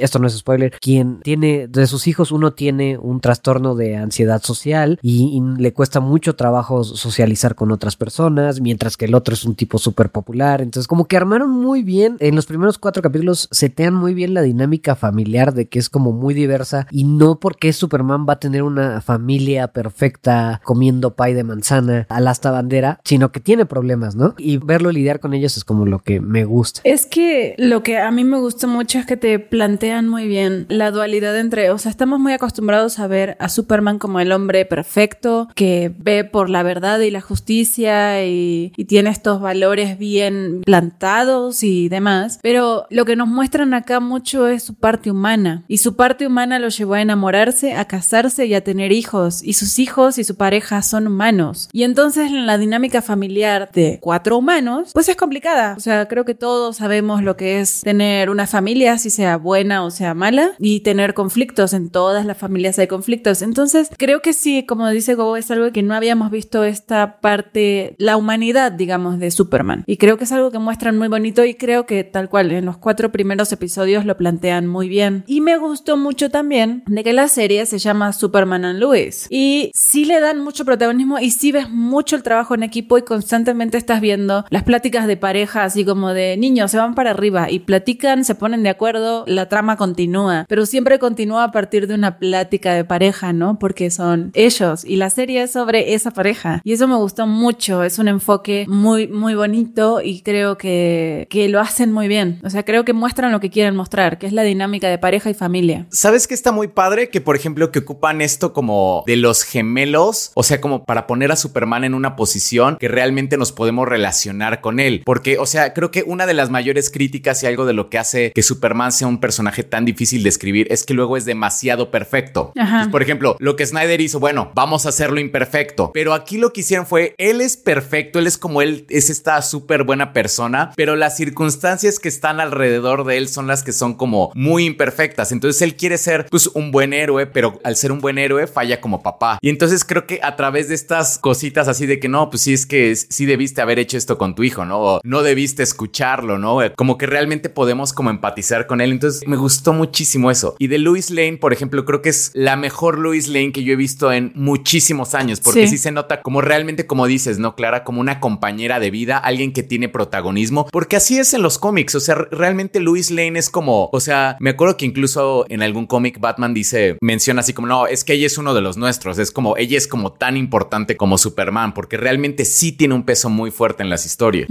esto no es spoiler, quien tiene, de sus hijos uno tiene un trastorno de ansiedad social y, le cuesta mucho trabajo socializar con otras personas, mientras que el otro es un tipo súper popular. Entonces, como que armaron muy bien, en los primeros cuatro capítulos setean muy bien la dinámica familiar de que es como muy diversa y no porque Superman va a tener una familia perfecta comiendo pay de manzana al asta bandera, sino que tiene problemas, ¿no? Y verlo lidiar con ellos es como lo que me gusta. Es que lo que a mí me gusta mucho es que te plantean muy bien la dualidad entre, o sea, estamos muy acostumbrados a ver a Superman como el hombre perfecto, que ve por la verdad y la justicia y tiene estos valores bien plantados y demás, pero lo que nos muestran acá mucho es su parte humana y su parte humana lo llevó a enamorarse, a casarse y a tener hijos y sus hijos y su pareja son humanos. Y entonces en la dinámica familiar de cuatro humanos, pues es complicada. O sea, creo que todos sabemos lo que es tener una familia, si sea buena o sea mala, y tener conflictos. En todas las familias hay conflictos. Entonces, creo que sí, como dice Gobo, es algo que no habíamos visto esta parte, la humanidad, digamos, de Superman. Y creo que es algo que muestran muy bonito y creo que tal cual, en los cuatro primeros episodios lo plantean muy bien. Y me gustó mucho también de que la serie se llama Superman and Louis. Y sí le dan mucho protagonismo y sí ves mucho el trabajo en equipo y constantemente estás viendo las pláticas de pareja, así como de niños, se van para arriba y platican, se ponen de acuerdo, la trama continúa, pero siempre continúa a partir de una plática de pareja, ¿no? Porque son ellos y la serie es sobre esa pareja. Y eso me gustó mucho, es un enfoque muy, muy bonito y creo que, que lo hacen muy bien. O sea, creo que muestran lo que quieren mostrar, que es la dinámica de pareja y familia. ¿Sabes que está muy padre? Que, por ejemplo, que ocupan esto como de los gemelos, o sea, como para poner a Superman en una posición que realmente nos podemos relacionar con él. Porque, o sea, creo que una de las mayores críticas y algo de lo que hace que Superman sea un personaje tan difícil de escribir es que luego es demasiado perfecto. por ejemplo, lo que Snyder hizo, bueno, vamos a hacerlo imperfecto, pero aquí lo que hicieron fue, él es perfecto, él es como él, es esta súper buena persona, pero las circunstancias que están alrededor de él son las que son como muy imperfectas. Entonces él quiere ser pues un buen héroe, pero al ser un buen héroe falla como papá. Y entonces creo que a través de estas cositas así de que no, pues sí es que sí debiste haber hecho esto con tu hijo, ¿no? O no debiste escucharlo, ¿no? Como que realmente podemos como empatizar con él. Entonces me gustó muchísimo eso. Y de Louis Lane, por ejemplo, creo que es la mejor Louis Lane que yo he visto en muchísimos años, porque sí, se nota como realmente, como dices, ¿no, Clara? Como una compañera de vida, alguien que tiene protagonismo, porque así es en los cómics. O sea, realmente Louis Lane es como, o sea, me acuerdo que incluso en algún cómic Batman dice, menciona así como, no, es que ella es uno de los nuestros, es como, ella es como tan importante como Superman, porque realmente sí tiene un peso muy fuerte en las historias.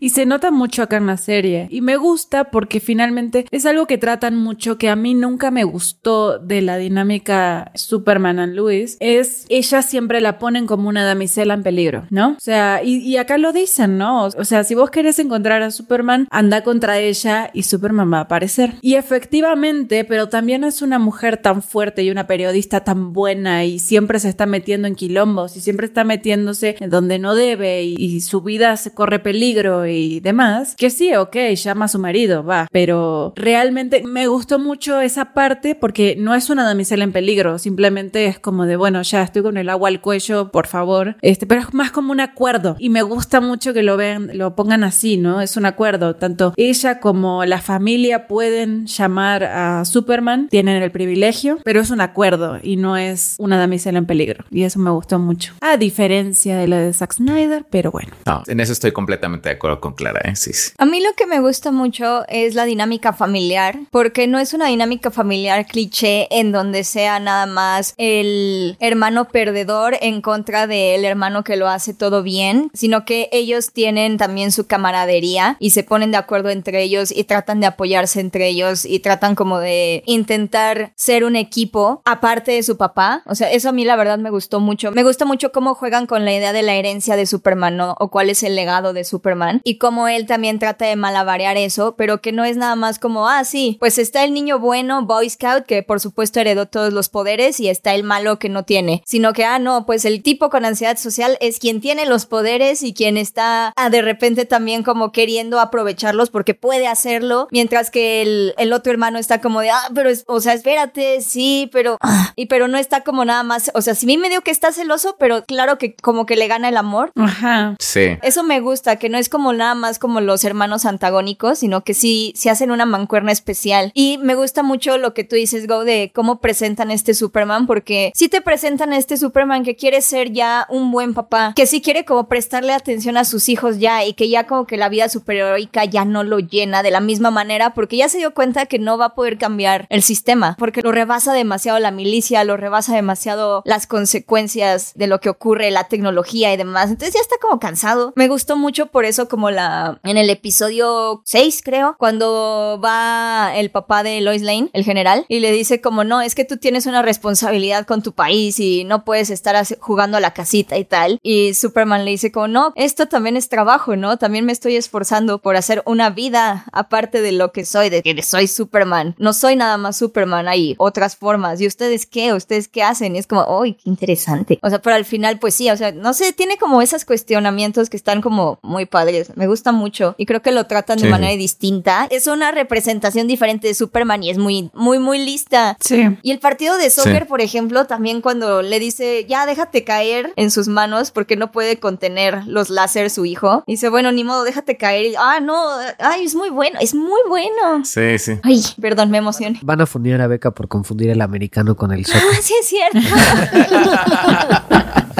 Y se nota mucho acá en la serie. Y me gusta porque finalmente es algo que tratan mucho que a mí nunca me gustó de la dinámica Superman and Louis, es ella siempre la ponen como una damisela en peligro, ¿no? O sea, y, y acá lo dicen, ¿no? O sea, si vos querés encontrar a Superman, anda contra ella y Superman va a aparecer. Y efectivamente, pero también es una mujer tan fuerte y una periodista tan buena y siempre se está metiendo en quilombos y siempre está metiéndose donde no debe y, y su vida se corre peligro y demás, que sí, ok, llama a su marido, va, pero realmente me gustó mucho esa parte porque no es una damisela en peligro, simplemente es como de, bueno, ya estoy con el agua al cuello, por favor, este, pero es más como un acuerdo y me gusta mucho que lo vean, lo pongan así, ¿no? Es un acuerdo, tanto ella como la familia pueden llamar a Superman, tienen el privilegio, pero es un acuerdo y no es una damisela en peligro y eso me gustó mucho, a diferencia de la de Zack Snyder, pero bueno. No, en eso estoy completamente de acuerdo con Clara, ¿eh? Sí, sí. A mí lo que me gusta mucho es la dinámica familiar, porque no es una dinámica familiar cliché en donde sea nada más el hermano perdedor en contra del hermano que lo hace todo bien, sino que ellos tienen también su camaradería y se ponen de acuerdo entre ellos y tratan de apoyarse entre ellos y tratan como de intentar ser un equipo aparte de su papá. O sea, eso a mí la verdad me gustó mucho. Me gusta mucho cómo juegan con la idea de la herencia de Superman, ¿no? O cuál es el legado de Superman y cómo él también trata de malabarear eso, pero que no es nada más como, ah, sí, pues está el niño bueno, Boy Scout, que por supuesto heredó todos los poderes y está el malo que no tiene, sino que, ah, no, pues el tipo con ansiedad social es quien tiene los poderes y quien está ah, de repente también como queriendo aprovecharlos porque puede hacerlo, mientras que el, el otro hermano está como de, ah, pero, es, o sea, espérate, sí, pero, ah", y pero no está como nada más, o sea, si mí me dio que está celoso, pero claro que como que le gana el amor. Ajá. Sí. Eso me gusta, que no es como nada más como los hermanos antagónicos, sino que sí, sí hacen una mancuerna especial. Y me gusta mucho lo que tú dices, Go, de cómo presentan este Superman, porque sí te presentan a este Superman que quiere ser ya un buen papá, que sí quiere como prestarle atención a sus hijos ya y que ya como que la vida superheroica ya no lo llena de la misma manera, porque ya se dio cuenta que no va a poder cambiar el sistema, porque lo rebasa demasiado la milicia, lo rebasa demasiado las consecuencias de lo que ocurre, la tecnología y demás. Entonces ya está como cansado. Me gustó mucho por eso como la en el episodio 6, creo, cuando va el papá de Lois Lane, el general, y le dice como no, es que tú tienes una responsabilidad con tu país y no puedes estar jugando a la casita y tal. Y Superman le dice como no, esto también es trabajo, ¿no? También me estoy esforzando por hacer una vida aparte de lo que soy, de que soy Superman. No soy nada más Superman, hay otras formas. ¿Y ustedes qué? ¿Ustedes qué hacen? Y es como, ¡ay, qué interesante! O sea, pero al final, pues sí, o sea, no sé, tiene como esos cuestionamientos que están como muy padres. Me gusta mucho y creo que lo tratan de manera distinta. Es una representación diferente de Superman y es muy, muy, muy lista. Sí. Y el partido de soccer, Sí. por ejemplo, también cuando le dice, ya déjate caer en sus manos porque no puede contener los láser su hijo. Dice, bueno, ni modo, déjate caer. Y, ah, no, ay, es muy bueno, es muy bueno. Sí, sí. Ay, perdón, me emocioné. Van a funear a Beca por confundir el americano con el. Ah, sí es cierto.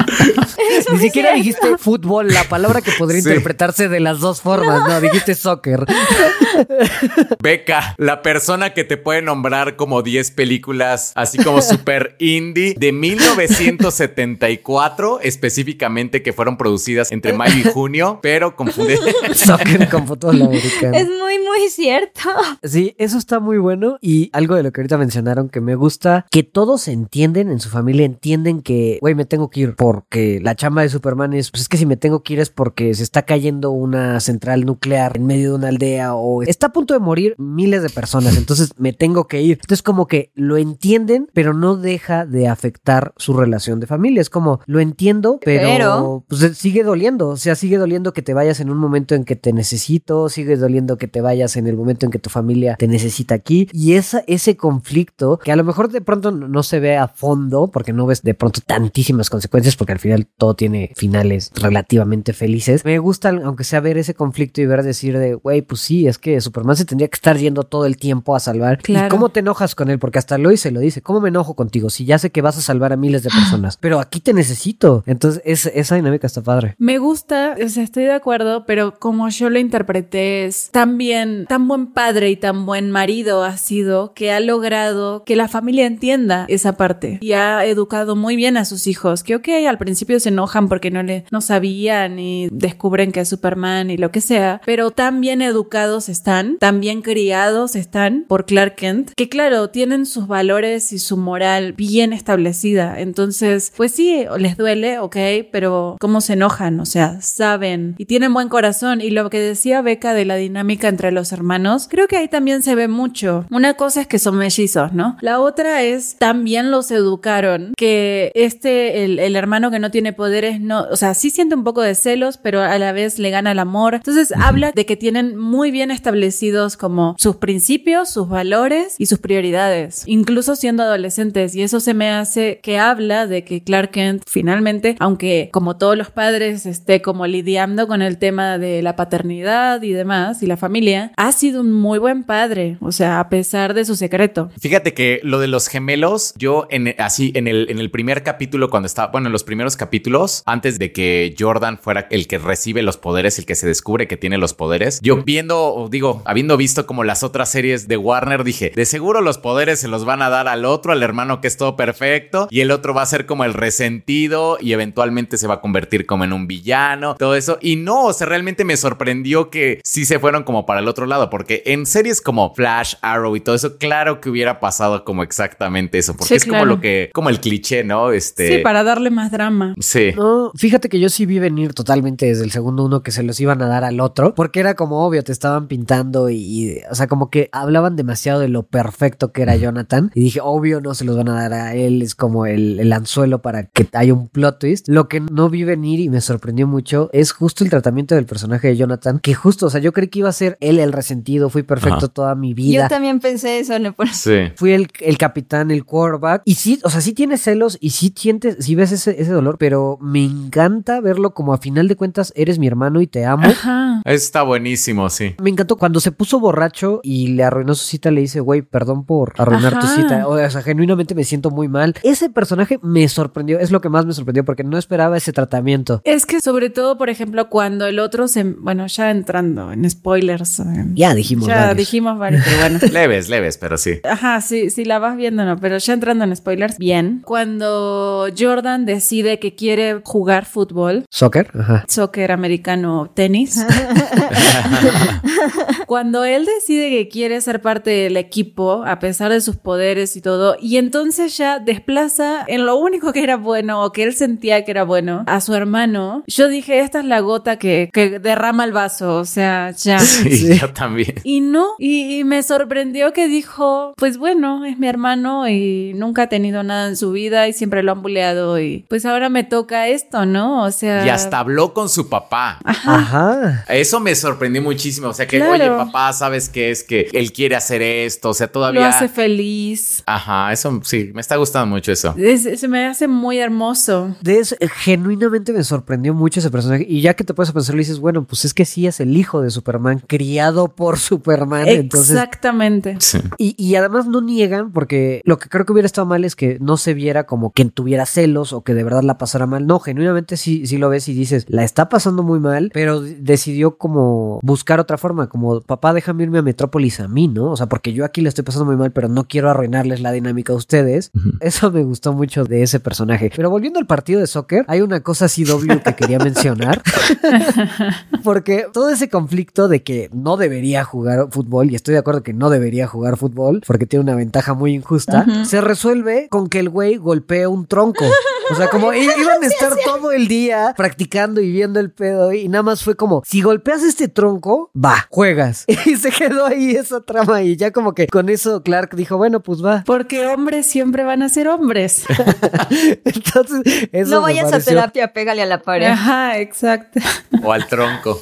Ni siquiera dijiste fútbol, la palabra que podría Sí. interpretarse de las dos formas. No, dijiste soccer. Beca, la persona que te puede nombrar como 10 películas, así como super indie, de 1974, específicamente que fueron producidas entre mayo y junio, pero confunde. Soccer con fútbol americano. es muy, muy cierto. Sí, eso está muy bueno. Y algo de lo que ahorita mencionaron que me gusta, que todos entienden en su familia, entienden que, güey, me tengo que ir porque la chamba de Superman es, pues es que si me tengo que ir es porque se está cayendo una central nuclear en medio de una aldea o está a punto de morir miles de personas, entonces me tengo que ir. Entonces como que lo entienden, pero no deja de afectar su relación de familia. Es como, lo entiendo, pero, Pero- pues sigue doliendo. O sea, sigue doliendo que te vayas en un momento en que te necesito, sigue doliendo que te vayas en el momento en que tu familia te necesita aquí. Y esa, ese conflicto, que a lo mejor de pronto no no se ve a fondo, porque no ves de pronto tantísimas consecuencias, porque al final todo tiene finales relativamente felices. Me gusta, aunque sea ver ese conflicto y ver decir de, güey, pues sí, es que Superman se tendría que estar yendo todo el tiempo a salvar. Claro. ¿Y cómo te enojas con él? Porque hasta Lois se lo dice. ¿Cómo me enojo contigo? Si ya sé que vas a salvar a miles de personas, pero aquí te necesito. Entonces, es- esa dinámica está padre. Me gusta, o sea, estoy de acuerdo, pero como yo lo interpreté es tan bien, tan buen padre y tan buen marido ha sido que ha logrado que la familia entienda esa parte y ha educado muy bien a sus hijos, que ok, al principio se enojan porque no le, no sabían y descubren que es Superman y lo que sea, pero tan bien educados están, tan bien criados están por Clark Kent, que claro, tienen sus valores y su moral bien establecida. Entonces, pues sí, les duele, ok, pero ¿cómo se enojan? O sea, saben y tienen buen corazón. Y lo que decía Beca de la dinámica entre los hermanos, creo que ahí también se ve mucho. Una cosa es que son mellizos, ¿no? La otra es también los educaron que este, el, el hermano que no tiene poderes, no, o sea, sí siente un poco de celos, pero a la vez le gana el amor. Entonces habla de que tienen muy bien establecidos como sus principios, sus valores y sus prioridades, incluso siendo adolescentes. Y eso se me hace que habla de que Clark Kent finalmente, aunque como todos los padres esté como lidiando con el tema de la paternidad y demás y la familia, ha sido un muy buen padre, o sea, a pesar de su secreto. Fíjate que lo de los gemelos, yo en, así en el, en el primer capítulo, cuando estaba, bueno, en los primeros capítulos, antes de que Jordan fuera el que recibe los poderes, el que se descubre que tiene los poderes, yo viendo, digo, habiendo visto como las otras series de Warner, dije, de seguro los poderes se los van a dar al otro, al hermano que es todo perfecto, y el otro va a ser como el resentido y eventualmente se va a convertir como en un villano, todo eso. Y no, o sea, realmente me sorprendió que sí se fueron como para el otro lado, porque en series como Flash, Arrow y todo eso, claro que hubiera pasado como exactamente eso, porque es como lo que, como el cliché, ¿no? Este. Sí, para darle más drama. Sí. No, fíjate que yo sí vi venir totalmente desde el segundo uno que se los iban a dar al otro, porque era como obvio, te estaban pintando y, y, o sea, como que hablaban demasiado de lo perfecto que era Jonathan y dije, obvio, no se los van a dar a él, es como el, el anzuelo para que haya un plot twist. Lo que no vi venir y me sorprendió mucho es justo el tratamiento del personaje de Jonathan, que justo, o sea, yo creí que iba a ser él el resentido, fui perfecto Ajá. toda mi vida. Yo también pensé eso, ¿no? Por- Sí. Fui el, el capitán, el quarterback. Y sí, o sea, sí tienes celos y sí sientes, sí ves ese, ese dolor, pero me encanta verlo como a final de cuentas eres mi hermano y te amo. Ajá. Está buenísimo, sí. Me encantó cuando se puso borracho y le arruinó su cita, le dice, güey, perdón por arruinar tu cita. O sea, genuinamente me siento muy mal. Ese personaje me sorprendió, es lo que más me sorprendió porque no esperaba ese tratamiento. Es que sobre todo, por ejemplo, cuando el otro se, bueno, ya entrando en spoilers, Ya dijimos. ya varios. dijimos varios, pero bueno. Leves, leves, pero sí. Ajá, sí, sí la vas viendo, no, pero ya entrando en spoilers, bien. Cuando Jordan decide que quiere jugar fútbol, Soccer, ajá. soccer americano, tenis. Cuando él decide que quiere ser parte del equipo, a pesar de sus poderes y todo, y entonces ya desplaza en lo único que era bueno o que él sentía que era bueno a su hermano, yo dije, esta es la gota que, que derrama el vaso, o sea, ya. Sí, yo también. Y no, y, y me sorprendió que dijo, pues bueno, es mi hermano y nunca ha tenido nada en su vida y siempre lo han buleado y pues ahora me toca esto, ¿no? O sea... Y hasta habló con su papá. Ajá. Eso me sorprendió muchísimo. O sea que, Claro. oye, papá, ¿sabes qué es? Que él quiere hacer esto. O sea, Lo todavía. hace feliz. Ajá, eso sí, me está gustando mucho eso. Es- se me hace muy hermoso. De eso, eh, genuinamente me sorprendió mucho ese personaje. Y ya que te puedes pensar, le dices, bueno, pues es que sí es el hijo de Superman, criado por Superman. Entonces, Exactamente. Sí. y, y además no niegan, porque lo que creo que hubiera estado mal es que no se viera como que tuviera celos o que de verdad la pasara mal. No, genuinamente sí, sí lo ves y dices, la está pasando muy mal, pero decidió como buscar otra forma, como papá, déjame irme a Metrópolis a mí, ¿no? O sea, porque yo aquí la estoy pasando muy mal, pero no quiero arruinarles la dinámica a ustedes. Eso me gustó mucho de ese personaje. Pero volviendo al partido de soccer, hay una cosa CW que quería mencionar. Porque todo ese conflicto de que no debería jugar fútbol, y estoy de acuerdo que no debería jugar fútbol, porque tiene una ventaja muy injusta, se resuelve con que el güey golpee un tronco. O sea, como i- iban a estar todo el día practicando y viendo el pedo, y nada más fue como, si golpeas este tronco, va, juegas. Y se quedó ahí esa trama, y ya como que con eso Clark dijo, bueno, pues va. Porque hombres siempre van a ser hombres. Entonces, eso no me vayas a terapia, pégale a la pared. Ajá, exacto. O al tronco.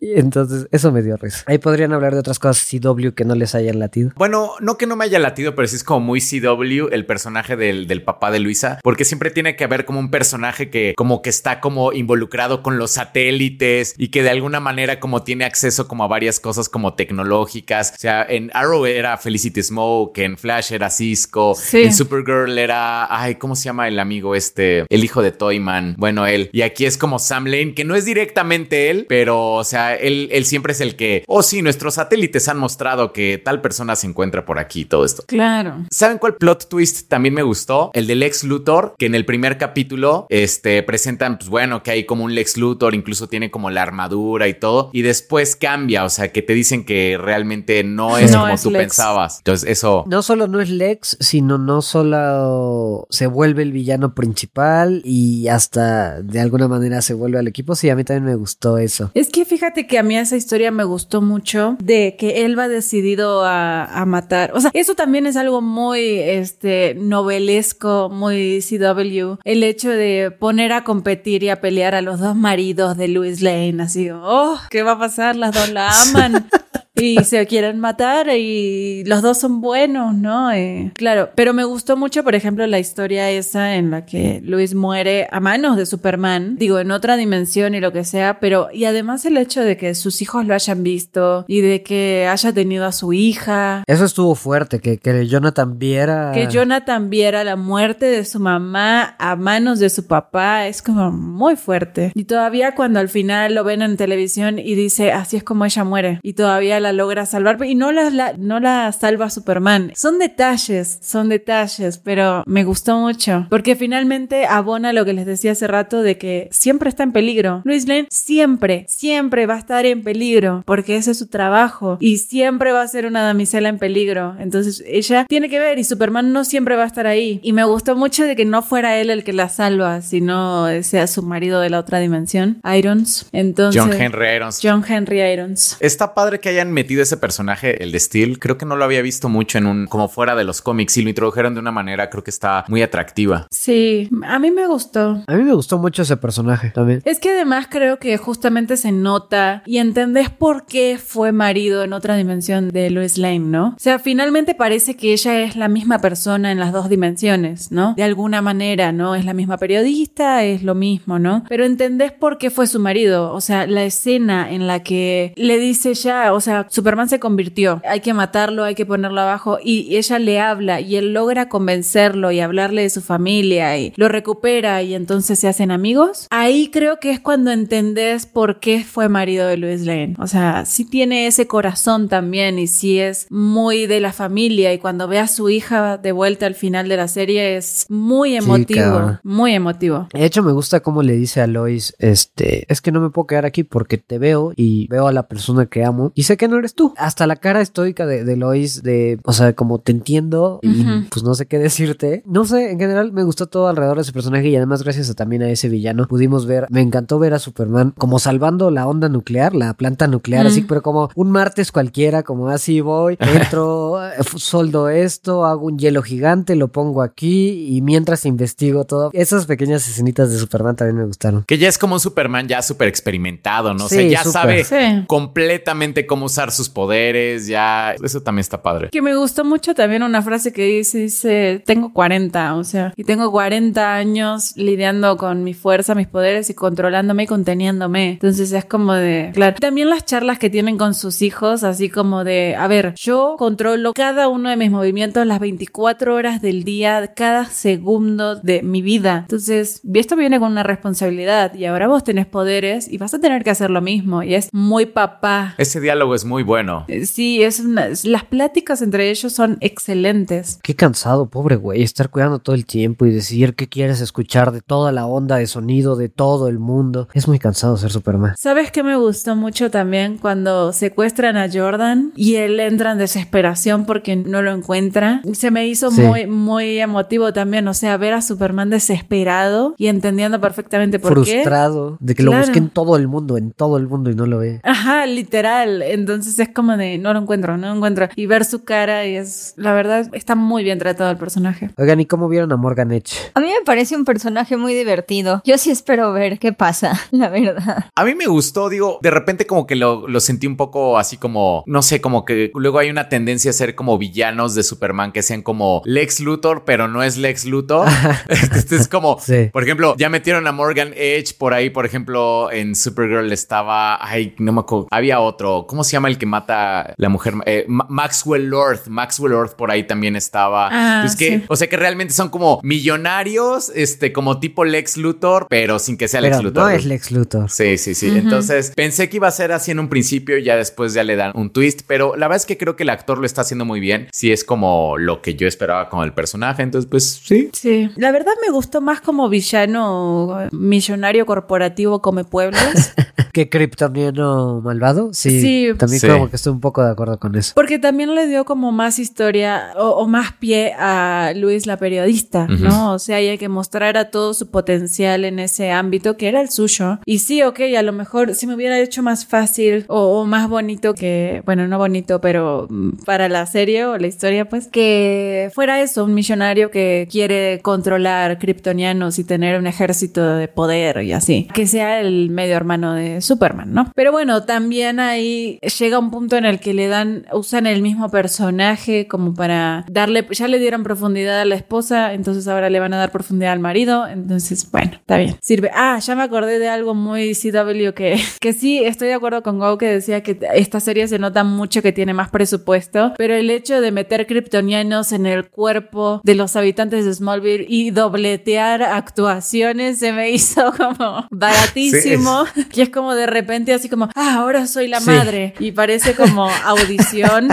Y entonces, eso me dio risa. Ahí podrían hablar de otras cosas CW que no les hayan latido. Bueno, no que no me haya latido, pero sí es como muy CW el personaje del, del papá de Luisa, porque siempre tiene que haber como un personaje que como que está como involucrado con los satélites y que de alguna manera como tiene acceso como a varias cosas como tecnológicas. O sea, en Arrow era Felicity Smoke, en Flash era Cisco, Sí. en Supergirl era, ay, ¿cómo se llama el amigo este? El hijo de Toyman. Bueno, él. Y aquí es como Sam Lane, que no es directamente él, pero, o sea, él, él siempre es el que, oh sí, nuestros satélites han mostrado que tal persona se encuentra por aquí, todo esto. Claro. ¿Saben cuál plot twist también me gustó? El del Lex Luthor, que en el primer capítulo este, presentan, pues bueno, que hay como un Lex Luthor, incluso tiene como la armadura y todo, y después cambia, o sea, que te dicen que realmente no es No como es tú Lex. pensabas. Entonces, eso... No solo no es Lex, sino no solo se vuelve el villano principal y hasta de alguna manera se vuelve al equipo. Sí, a mí también me gustó eso. Es que fíjate que a mí esa historia me gustó mucho de que él va decidido a, a matar. O sea, eso también es algo muy este novelesco, muy CW, el hecho de poner a competir y a pelear a los dos maridos de Louis Lane, así, oh, ¿qué va a pasar? Las dos la aman. y se quieren matar y los dos son buenos, ¿no? Eh, claro, pero me gustó mucho, por ejemplo, la historia esa en la que Luis muere a manos de Superman, digo, en otra dimensión y lo que sea, pero y además el hecho de que sus hijos lo hayan visto y de que haya tenido a su hija. Eso estuvo fuerte, que, que Jonathan viera... Que Jonathan viera la muerte de su mamá a manos de su papá, es como muy fuerte. Y todavía cuando al final lo ven en televisión y dice, así es como ella muere, y todavía la logra salvar y no la, no la salva Superman. Son detalles, son detalles, pero me gustó mucho porque finalmente abona lo que les decía hace rato de que siempre está en peligro. Luis Lane siempre, siempre va a estar en peligro porque ese es su trabajo y siempre va a ser una damisela en peligro. Entonces ella tiene que ver y Superman no siempre va a estar ahí. Y me gustó mucho de que no fuera él el que la salva, sino sea su marido de la otra dimensión, Irons. Entonces, John Henry Irons. John Henry Irons. Está padre que hayan metido ese personaje, el de Steel. Creo que no lo había visto mucho en un, como fuera de los cómics y lo introdujeron de una manera, creo que está muy atractiva. Sí, a mí me gustó. A mí me gustó mucho ese personaje también. Es que además creo que justamente se nota y entendés por qué fue marido en otra dimensión de Lois Lane, ¿no? O sea, finalmente parece que ella es la misma persona en las dos dimensiones, ¿no? De alguna manera, ¿no? Es la misma periodista, es lo mismo, ¿no? Pero entendés por qué fue su marido. O sea, la escena en la que le dice ya, o sea, Superman se convirtió, hay que matarlo, hay que ponerlo abajo y ella le habla y él logra convencerlo y hablarle de su familia y lo recupera y entonces se hacen amigos. Ahí creo que es cuando entendés por qué fue marido de Louis Lane. O sea, sí tiene ese corazón también y sí es muy de la familia y cuando ve a su hija de vuelta al final de la serie es muy emotivo, muy emotivo. De hecho me gusta cómo le dice a Lois, este, es que no me puedo quedar aquí porque te veo y veo a la persona que amo y sé que no eres tú. Hasta la cara estoica de, Lois, de, o sea, como te entiendo y pues no sé qué decirte. No sé, en general me gustó todo alrededor de ese personaje y además gracias a, también a ese villano pudimos ver, me encantó ver a Superman como salvando la onda nuclear, la planta nuclear, así, pero como un martes cualquiera, como así voy, entro, eh, soldo esto, hago un hielo gigante, lo pongo aquí y mientras investigo todo. Esas pequeñas escenitas de Superman también me gustaron. Que ya es como un Superman ya súper experimentado, ¿no? sé, ya sabe completamente cómo usar sus poderes, ya, eso también está padre. Que me gustó mucho también una frase que dice, dice, tengo 40, o sea, y tengo 40 años lidiando con mi fuerza, mis poderes y controlándome y conteniéndome. Entonces es como de, claro, también las charlas que tienen con sus hijos, así como de, a ver, yo controlo cada uno de mis movimientos las 24 horas del día, cada segundo de mi vida. Entonces, esto viene con una responsabilidad y ahora vos tenés poderes y vas a tener que hacer lo mismo y es muy papá. Ese diálogo es muy bueno. Eh, sí, es las pláticas entre ellos son excelentes. Qué cansado, pobre güey, estar cuidando todo el tiempo y decidir qué quieres escuchar de toda la onda de sonido de todo el mundo. Es muy cansado ser Superman. ¿Sabes qué me gustó mucho también cuando secuestran a Jordan y él entra en desesperación porque no lo encuentra? Se me hizo muy, muy emotivo también, o sea, ver a Superman desesperado y entendiendo perfectamente por qué. Frustrado de que lo busque en todo el mundo, en todo el mundo y no lo ve. Ajá, literal. Entonces es como de no lo encuentro, no lo encuentro. Y ver su cara y es, la verdad, está muy bien tratado el personaje. Oigan, ¿y cómo vieron a Morgan Edge? A mí me parece un personaje muy divertido. Yo sí espero ver qué pasa, la verdad. A mí me gustó, digo, de repente como que lo, sentí un poco así como, no sé, como que luego hay una tendencia a ser como villanos de Superman que sean como Lex Luthor, pero no es Lex Luthor. este es como, por ejemplo, ya metieron a Morgan Edge por ahí, por ejemplo, en Supergirl estaba, ay, no me acuerdo, había otro, ¿cómo se llama el que mata la mujer? Eh, Maxwell Lord, Maxwell Lord por ahí también estaba. Ah, es que, o sea que realmente son como millonarios, este, como tipo Lex Luthor, pero sin que sea Lex Luthor. No es Lex Luthor. Sí, sí, sí. Entonces pensé que iba a ser así en un principio y ya después ya le dan un twist, pero la verdad es que creo que el actor lo está haciendo muy bien. Sí, es como lo que yo esperaba con el personaje. Entonces, pues sí. Sí. La verdad me gustó más como villano millonario corporativo come pueblos. ¿Qué kryptoniano malvado? Sí. Sí. También Sí. como que estoy un poco de acuerdo con eso. Porque también le dio como más historia o, o más pie a Luis la periodista. ¿no? O sea, ella que mostrara todo su potencial en ese ámbito que era el suyo. Y sí, ok, a lo mejor si me hubiera hecho más fácil o, o más bonito que, bueno, no bonito, pero para la serie o la historia, pues, que fuera eso, un millonario que quiere controlar kryptonianos y tener un ejército de poder y así. Que sea el medio hermano de Superman, ¿no? Pero bueno, también ahí llega un punto en el que le dan, usan el mismo personaje como para darle, ya le dieron profundidad a la esposa, entonces ahora le van a dar profundidad al marido, entonces bueno, está bien, sirve. Ah, ya me acordé de algo muy CW que, que sí, estoy de acuerdo con Go que decía que esta serie se nota mucho que tiene más presupuesto, pero el hecho de meter kryptonianos en el cuerpo de los habitantes de Smallville y dobletear actuaciones se me hizo como baratísimo. Y es como de repente así como, ah, ahora soy la Sí. madre. Y parece como audición.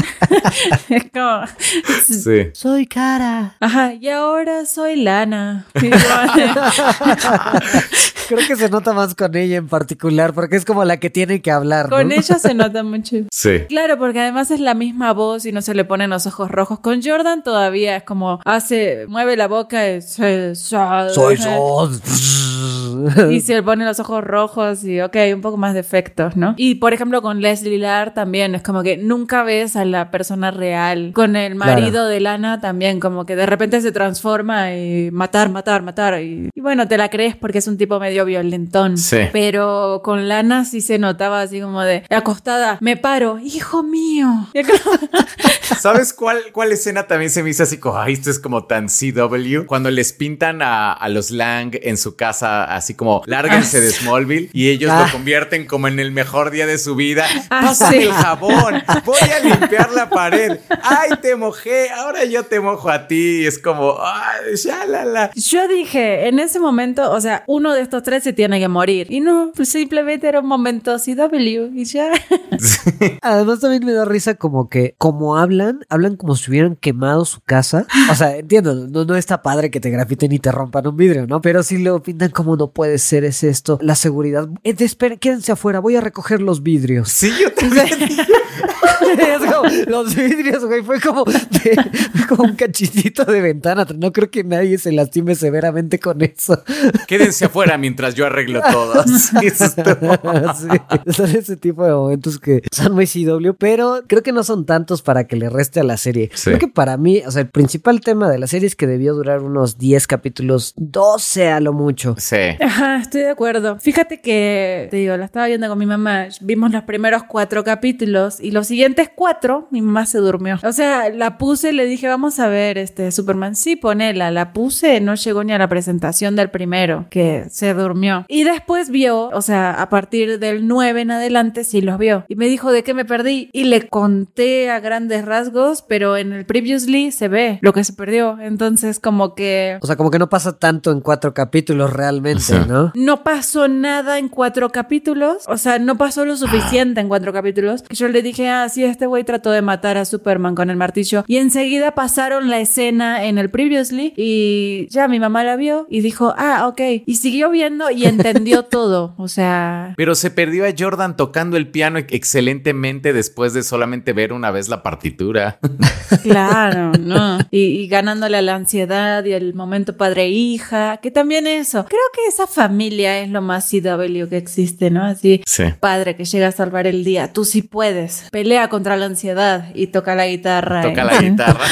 es como, Sí. Soy cara. ajá, y ahora soy Lana. Creo que se nota más con ella en particular, porque es como la que tiene que hablar. ¿no? Con ella se nota mucho. Sí. Claro, porque además es la misma voz y no se le ponen los ojos rojos. Con Jordan todavía es como hace, mueve la boca y soy, Soy yo. Y se le ponen los ojos rojos y ok, un poco más de efectos, ¿no? Y por ejemplo con Leslie Lar también es como que nunca ves a la persona real. Con el marido Claro. de Lana también como que de repente se transforma y matar, matar, matar. Y, y bueno, te la crees porque es un tipo medio violentón. Sí. Pero con Lana sí se notaba así como de acostada, me paro, hijo mío. ¿Sabes cuál, cuál escena también se me hizo así como, ay, esto es como tan CW? Cuando les pintan a, a los Lang en su casa, así como, lárguense Ah, de Smallville, y ellos Ah. lo convierten como en el mejor día de su vida. Ah, Pásame sí. el jabón, voy a limpiar la pared. Ay, te mojé, ahora yo te mojo a ti. Y es como, ay, ya la la. Yo dije, en ese momento, o sea, uno de estos tres se tiene que morir. Y no, pues simplemente era un momento CW y ya. Además también me da risa como que, como hablan, hablan como si hubieran quemado su casa. O sea, entiendo, no, no está padre que te grafiten y te rompan un vidrio, ¿no? Pero si lo pintan como no puede ser, es esto, la seguridad. Eh, esperen, quédense afuera, voy a recoger los vidrios. Sí, yo también. Es como, los vidrios, güey, fue como, de- fue como un cachitito de ventana. No creo que nadie se lastime severamente con eso. Quédense afuera mientras yo arreglo todo. Sí, son ese tipo de momentos que son muy CW, pero creo que no son tantos para que le reste a la serie. Sí. Creo que para mí, o sea, el principal tema de la serie es que debió durar unos 10 capítulos, 12 a lo mucho. Sí. Ajá, estoy de acuerdo. Fíjate que, te digo, la estaba viendo con mi mamá. Vimos los primeros cuatro capítulos y los siguientes cuatro, mi mamá se durmió. O sea, la puse, le dije, vamos a ver este Superman. Sí, ponela. La puse, no llegó ni a la presentación del primero, que se durmió. Y después vio, o sea, a partir del 9 en adelante, sí los vio. Y me dijo, ¿de qué me perdí? Y le conté a grandes rasgos, pero en el previously se ve lo que se perdió. Entonces, como que O sea, como que no pasa tanto en cuatro capítulos realmente, Sí. ¿no? no pasó nada en cuatro capítulos. O sea, no pasó lo suficiente en cuatro capítulos. Que yo le dije, ah, sí, este güey trató de matar a Superman con el martillo. Y enseguida pasaron la escena en el previously. Y ya mi mamá la vio y dijo, ah, ok. Y siguió viendo y entendió todo. O sea. Pero se perdió a Jordan tocando el piano excelentemente después de solamente ver una vez la partitura. Claro, ¿no? Y, y ganándole a la ansiedad y el momento padre-hija, que también eso. Creo que esa familia es lo más CW que existe, ¿no? Así, Sí. padre que llega a salvar el día. Tú sí puedes. Pelea contra la ansiedad y toca la guitarra. Toca ¿eh? la guitarra.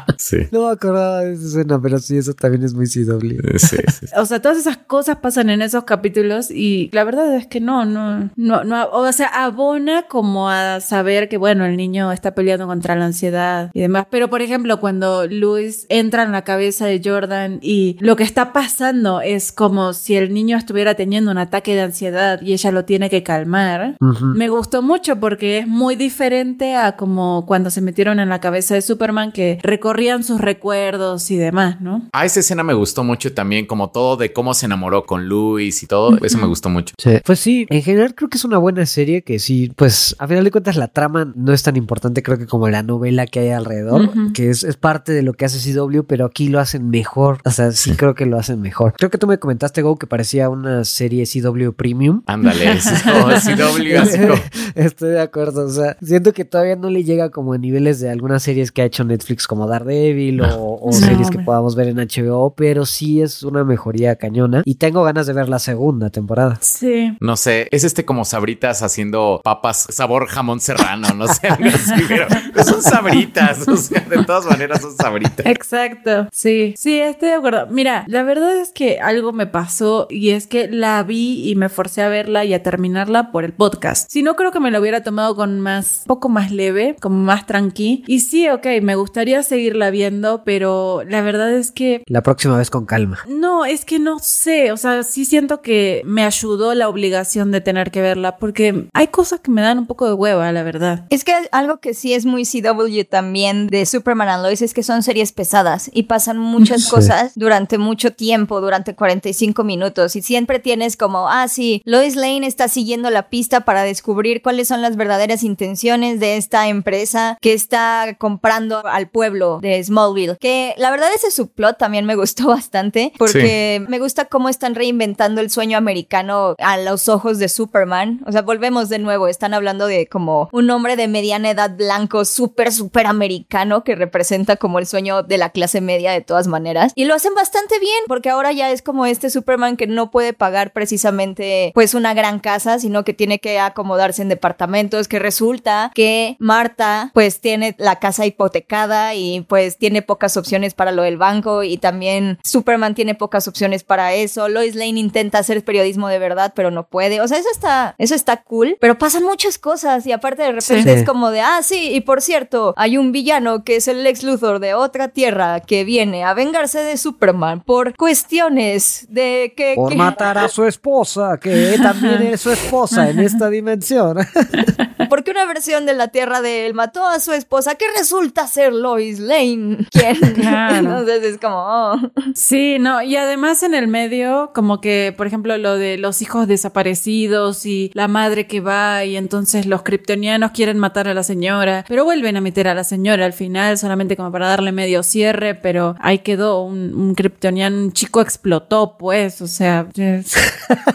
sí. No me acordaba de esa escena, pero sí, eso también es muy CW. Sí, sí. O sea, todas esas cosas pasan en esos capítulos y la verdad es que no, no, no, no, o sea, abona como a saber que, bueno, el niño está peleando contra la ansiedad y demás. Pero, por ejemplo, cuando Luis entra en la cabeza de Jordan y lo que está pasando es como si el niño estuviera teniendo un ataque de ansiedad y ella lo tiene que calmar. Ujú. Me gustó mucho porque es muy diferente a como cuando se metieron en la cabeza de Superman que recorrían sus recuerdos y demás, ¿no? Ah, esa escena me gustó mucho también, como todo de cómo se enamoró con Luis y todo. Eso me gustó mucho. Sí. Pues sí, en general creo que es una buena serie que sí, pues a final de cuentas la trama no es tan importante creo que como la novela que hay alrededor, que es, es parte de lo que hace CW, pero aquí lo hacen mejor. O sea, sí creo que lo hacen mejor. Creo que tú me comentaste, Go, que parecía una serie CW Premium. Ándale, es como CW, así como... Estoy de acuerdo, o sea, siento que todavía no le llega como a niveles de algunas series que ha hecho Netflix como Daredevil o, o No, series que hombre. podamos ver en HBO, pero sí es una mejoría cañona y tengo ganas de ver la segunda temporada. Sí. No sé, es este como sabritas haciendo papas sabor jamón serrano, no sé, pero son sabritas, o sea, de todas maneras son sabritas. Exacto, sí, sí, estoy de acuerdo. Mira, la verdad es que algo me pasó y es que la vi y me forcé a verla y a terminarla por el podcast. Si no, creo que me lo hubiera tomado con más, poco más leve, como más tranqui. Y sí, ok, me gustaría seguirla viendo, pero la verdad es que La próxima vez con calma. no, es que no sé, o sea, sí siento que me ayudó la obligación de tener que verla porque hay cosas que me dan un poco de hueva, la verdad. Es que algo que sí es muy CW también de Superman and Lois es que son series pesadas y pasan muchas Sí. cosas durante mucho tiempo, durante 45 minutos y siempre tienes como, ah, sí, Lois Lane está siguiendo la pista para descubrir cuáles son las verdaderas intenciones de esta empresa que está comprando al pueblo de Smallville. Que la verdad ese subplot también me gustó bastante porque me gusta cómo están reinventando el sueño americano a los ojos de Superman. O sea, volvemos de nuevo, están hablando de como un hombre de mediana edad blanco, súper, súper americano que representa como el sueño de la clase media de todas maneras. Y lo hacen bastante bien porque ahora ya es como este Superman que no puede pagar precisamente pues una gran casa, sino que tiene que acomodarse en departamentos, que resulta que Marta pues tiene la casa hipotecada y pues tiene pocas opciones para lo del banco y también Superman tiene pocas opciones para eso. Lois Lane intenta hacer periodismo de verdad, pero no puede. O sea, eso está, eso está cool, pero pasan muchas cosas y aparte de repente Sí. es como de, ah, sí, y por cierto, hay un villano que es el Lex Luthor de otra tierra que viene a vengarse de Superman por cuestiones de que... Por que- matar a su esposa, que también es su esposa en esta dimensión. Porque una versión de la tierra de él mató a su esposa que resulta ser Lois Lane. ¿Quién? Claro. Entonces es como, oh. Sí, no, y además en el medio, como que, por ejemplo, lo de los hijos desaparecidos y la madre que va y entonces los kryptonianos quieren matar a la señora, pero vuelven a meter a la señora al final solamente como para darle medio cierre, pero ahí quedó un, un kryptoniano, un chico explotó, pues, o sea,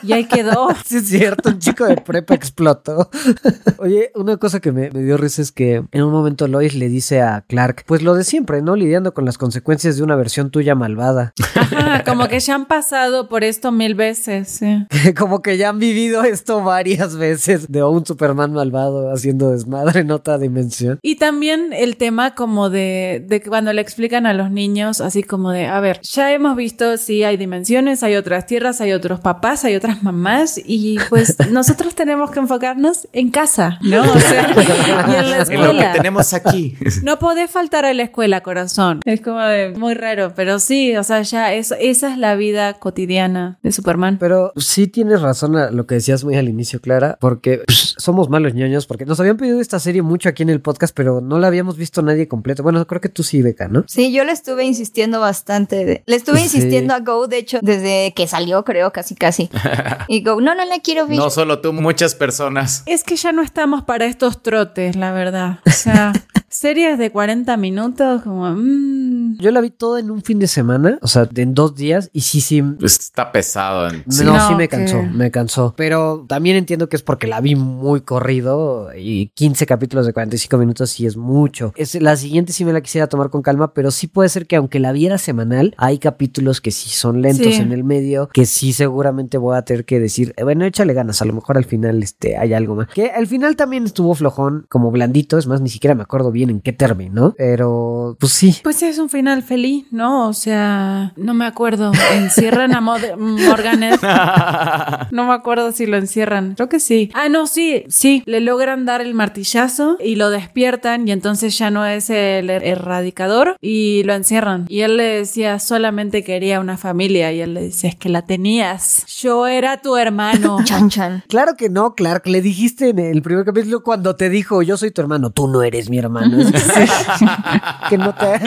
y ahí quedó. Sí, es cierto, un chico de prepa explotó. Oye, una cosa que me, me dio risa es que en un momento Lois le dice a Clark, pues lo de siempre, ¿no? Lidiando con las consecuencias de una versión tuya malvada. Ajá, como que ya han pasado por esto mil veces, sí. Como que ya han vivido esto varias veces de un Superman malvado haciendo desmadre en otra dimensión. Y también el tema como de, de cuando le explican a los niños, así como de, a ver, ya hemos visto si hay dimensiones, hay otras tierras, hay otros papás, hay otras mamás, y pues nosotros tenemos que enfocarnos en casa, ¿no? O sea, y en la En lo que escuela. tenemos aquí. No podés faltar a la escuela, corazón. Es como de muy raro, pero sí, o sea, ya eso, esa es la vida cotidiana de Superman. Pero sí tienes razón a lo que decías muy al inicio, Clara, porque pues, somos malos ñoños, porque nos habían pedido esta serie mucho aquí en el podcast, pero no la habíamos visto nadie completo. Bueno, creo que tú sí, Beca, ¿no? Sí, yo le estuve insistiendo bastante. de- le estuve Sí. insistiendo a Go, de hecho, desde que salió, creo, casi casi. Y Go, no, no la quiero ver. No solo tú, muchas personas. Es que ya no estamos para estos trotes, la verdad. O sea, series de 40 minutos, como... mm, Yo la vi toda en un fin de semana, o sea, en dos días, y sí, sí. Está pesado. en- No, No, sí me que- cansó, me cansó. Pero también entiendo que es porque la vi muy corrido y 15 capítulos de 45 minutos sí es mucho. Es, la siguiente sí me la quisiera tomar con calma, pero sí puede ser que aunque la viera semanal, hay capítulos que sí son lentos Sí. en el medio, que sí seguramente voy a tener que decir, eh, bueno, échale ganas, a lo mejor al final este, hay algo más. Que al final también estuvo flojón, como blandito, es más, ni siquiera me acuerdo bien en qué término, pero pues sí. Pues es un final feliz, ¿no? O sea, no me acuerdo. Encierran a Mod- Morganet. No me acuerdo si lo encierran. Creo que sí. Ah, no, sí, sí. Le logran dar el martillazo y lo despiertan y entonces ya no es el er- erradicador y lo encierran. Y él le decía, solamente quería una familia. Y él le dice, es que la tenías. Yo era tu hermano. Chan, chan. Claro que no, Clark. Le dijiste en el primer capítulo cuando te dijo yo soy tu hermano, tú no eres mi hermano. Es que, que no te.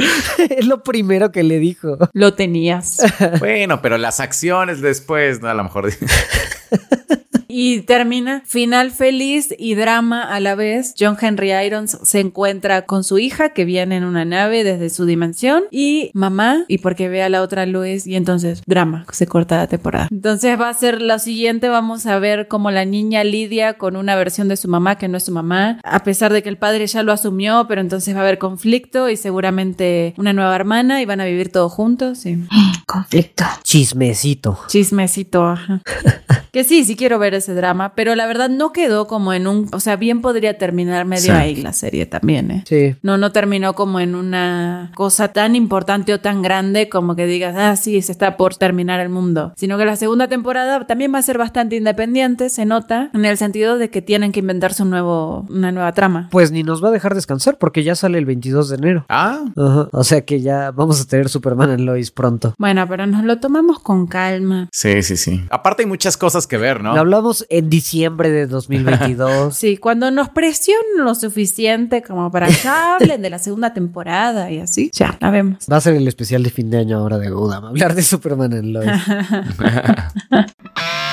es lo primero que le dijo. Lo tenías. Bueno, pero las acciones después, ¿no? A lo mejor. Y termina final feliz y drama a la vez. John Henry Irons se encuentra con su hija que viene en una nave desde su dimensión y mamá y porque ve a la otra Luis y entonces drama, se corta la temporada. Entonces va a ser lo siguiente, vamos a ver cómo la niña lidia con una versión de su mamá que no es su mamá, a pesar de que el padre ya lo asumió, pero entonces va a haber conflicto y seguramente una nueva hermana y van a vivir todos juntos. Sí. Conflicto. Chismecito. Chismecito, ajá. que sí, sí quiero ver ese drama, pero la verdad no quedó como en un, o sea, bien podría terminar medio Sí. ahí la serie también, ¿eh? Sí. No, no terminó como en una cosa tan importante o tan grande como que digas, ah, sí, se está por terminar el mundo. Sino que la segunda temporada también va a ser bastante independiente, se nota, en el sentido de que tienen que inventarse un nuevo, una nueva trama. Pues ni nos va a dejar descansar porque ya sale el 22 de enero. Ah. O sea que ya vamos a tener Superman en Lois pronto. Bueno, pero nos lo tomamos con calma. sí, sí, sí. Aparte hay muchas cosas que ver, ¿no? Lo hablamos en diciembre de 2022. Sí, cuando nos presionen lo suficiente como para que hablen de la segunda temporada y así, ya, la vemos. Va a ser el especial de fin de año ahora de Godam. Hablar de Superman en Lois.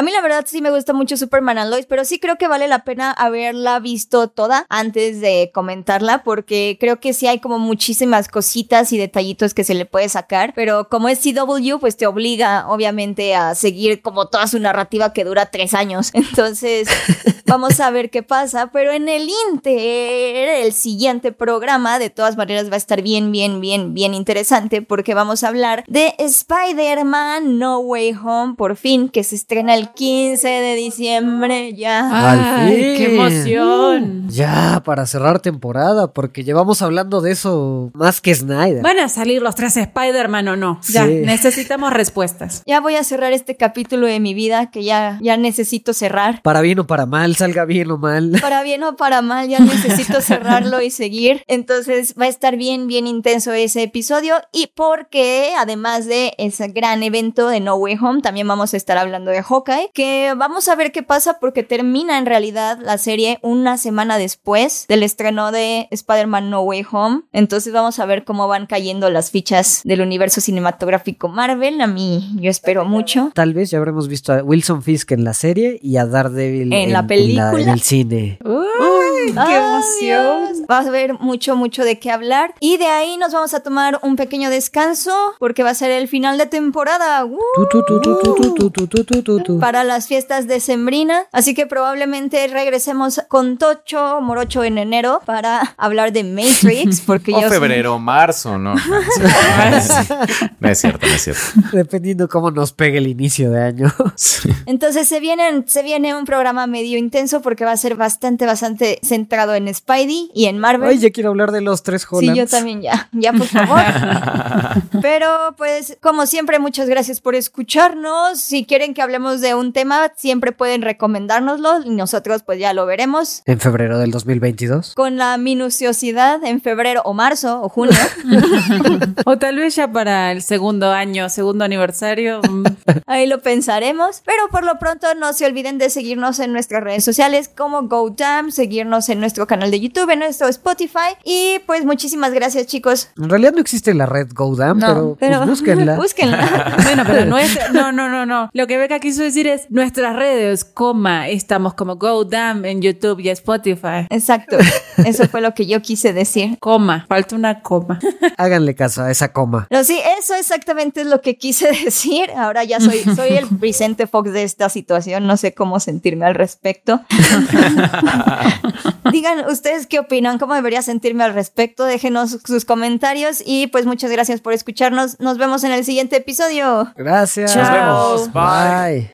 A mí la verdad sí me gusta mucho Superman and Lois, pero sí creo que vale la pena haberla visto toda antes de comentarla, porque creo que sí hay como muchísimas cositas y detallitos que se le puede sacar, pero como es CW, pues te obliga obviamente a seguir como toda su narrativa que dura tres años. Entonces, vamos a ver qué pasa, pero en el Inter, el siguiente programa, de todas maneras va a estar bien, bien, bien, bien interesante, porque vamos a hablar de Spider-Man No Way Home, por fin, que se estrena el 15 de diciembre ya. Al ¡Ay, qué emoción! Ya, para cerrar temporada, porque llevamos hablando de eso más que Snyder. ¿Van a salir los tres Spider-Man o no? Ya, Sí. necesitamos respuestas. Ya voy a cerrar este capítulo de mi vida que ya, ya necesito cerrar. Para bien o para mal, salga bien o mal. Para bien o para mal, ya necesito cerrarlo y seguir. Entonces va a estar bien, bien intenso ese episodio. Y porque además de ese gran evento de No Way Home, también vamos a estar hablando de Hawkeye. Que vamos a ver qué pasa porque termina en realidad la serie una semana después del estreno de Spider-Man No Way Home. Entonces vamos a ver cómo van cayendo las fichas del universo cinematográfico Marvel. A mí yo espero mucho. Tal vez ya habremos visto a Wilson Fisk en la serie y a Daredevil En la película. en el cine. ¡Uy, ¡Qué emoción! Va a haber mucho, mucho de qué hablar. Y de ahí nos vamos a tomar un pequeño descanso porque va a ser el final de temporada. Para las fiestas de Sembrina. Así que probablemente regresemos con Tocho Morocho en enero para hablar de Matrix. Porque o febrero, marzo, ¿no? No, es cierto, no es cierto. Dependiendo cómo nos pegue el inicio de año. Entonces se, vienen, se viene un programa medio intenso porque va a ser bastante, bastante centrado en Spidey y en Marvel. Ay, ya quiero hablar de los tres Sí, Hollands. yo también ya, ya por favor. Pero pues como siempre muchas gracias por escucharnos. Si quieren que hablemos de un tema, siempre pueden recomendárnoslo y nosotros pues ya lo veremos En febrero del 2022. con la minuciosidad en febrero o marzo o junio. O tal vez ya para el segundo año, segundo aniversario. mm, Ahí lo pensaremos, pero por lo pronto no se olviden de seguirnos en nuestras redes sociales como GoDam, seguirnos en nuestro canal de YouTube, en nuestro Spotify y pues muchísimas gracias chicos. En realidad no existe la red GoDam, No, pero, pues, búsquenla. búsquenla. Bueno, pero nuestra, no, no, no, no. Lo que Beca quiso decir es nuestras redes, coma, estamos como GoDam en YouTube y Spotify. Exacto, eso fue lo que yo quise decir. Coma, falta una coma. Háganle caso a esa coma. No, sí, eso exactamente es lo que quise decir. Ahora ya soy, soy el Vicente Fox de esta situación, no sé cómo sentirme al respecto. Digan ustedes qué opinan, cómo debería sentirme al respecto, déjenos sus comentarios y pues muchas gracias por escucharnos. Nos vemos en el siguiente episodio. Gracias. Chao. Nos vemos. Bye. Bye.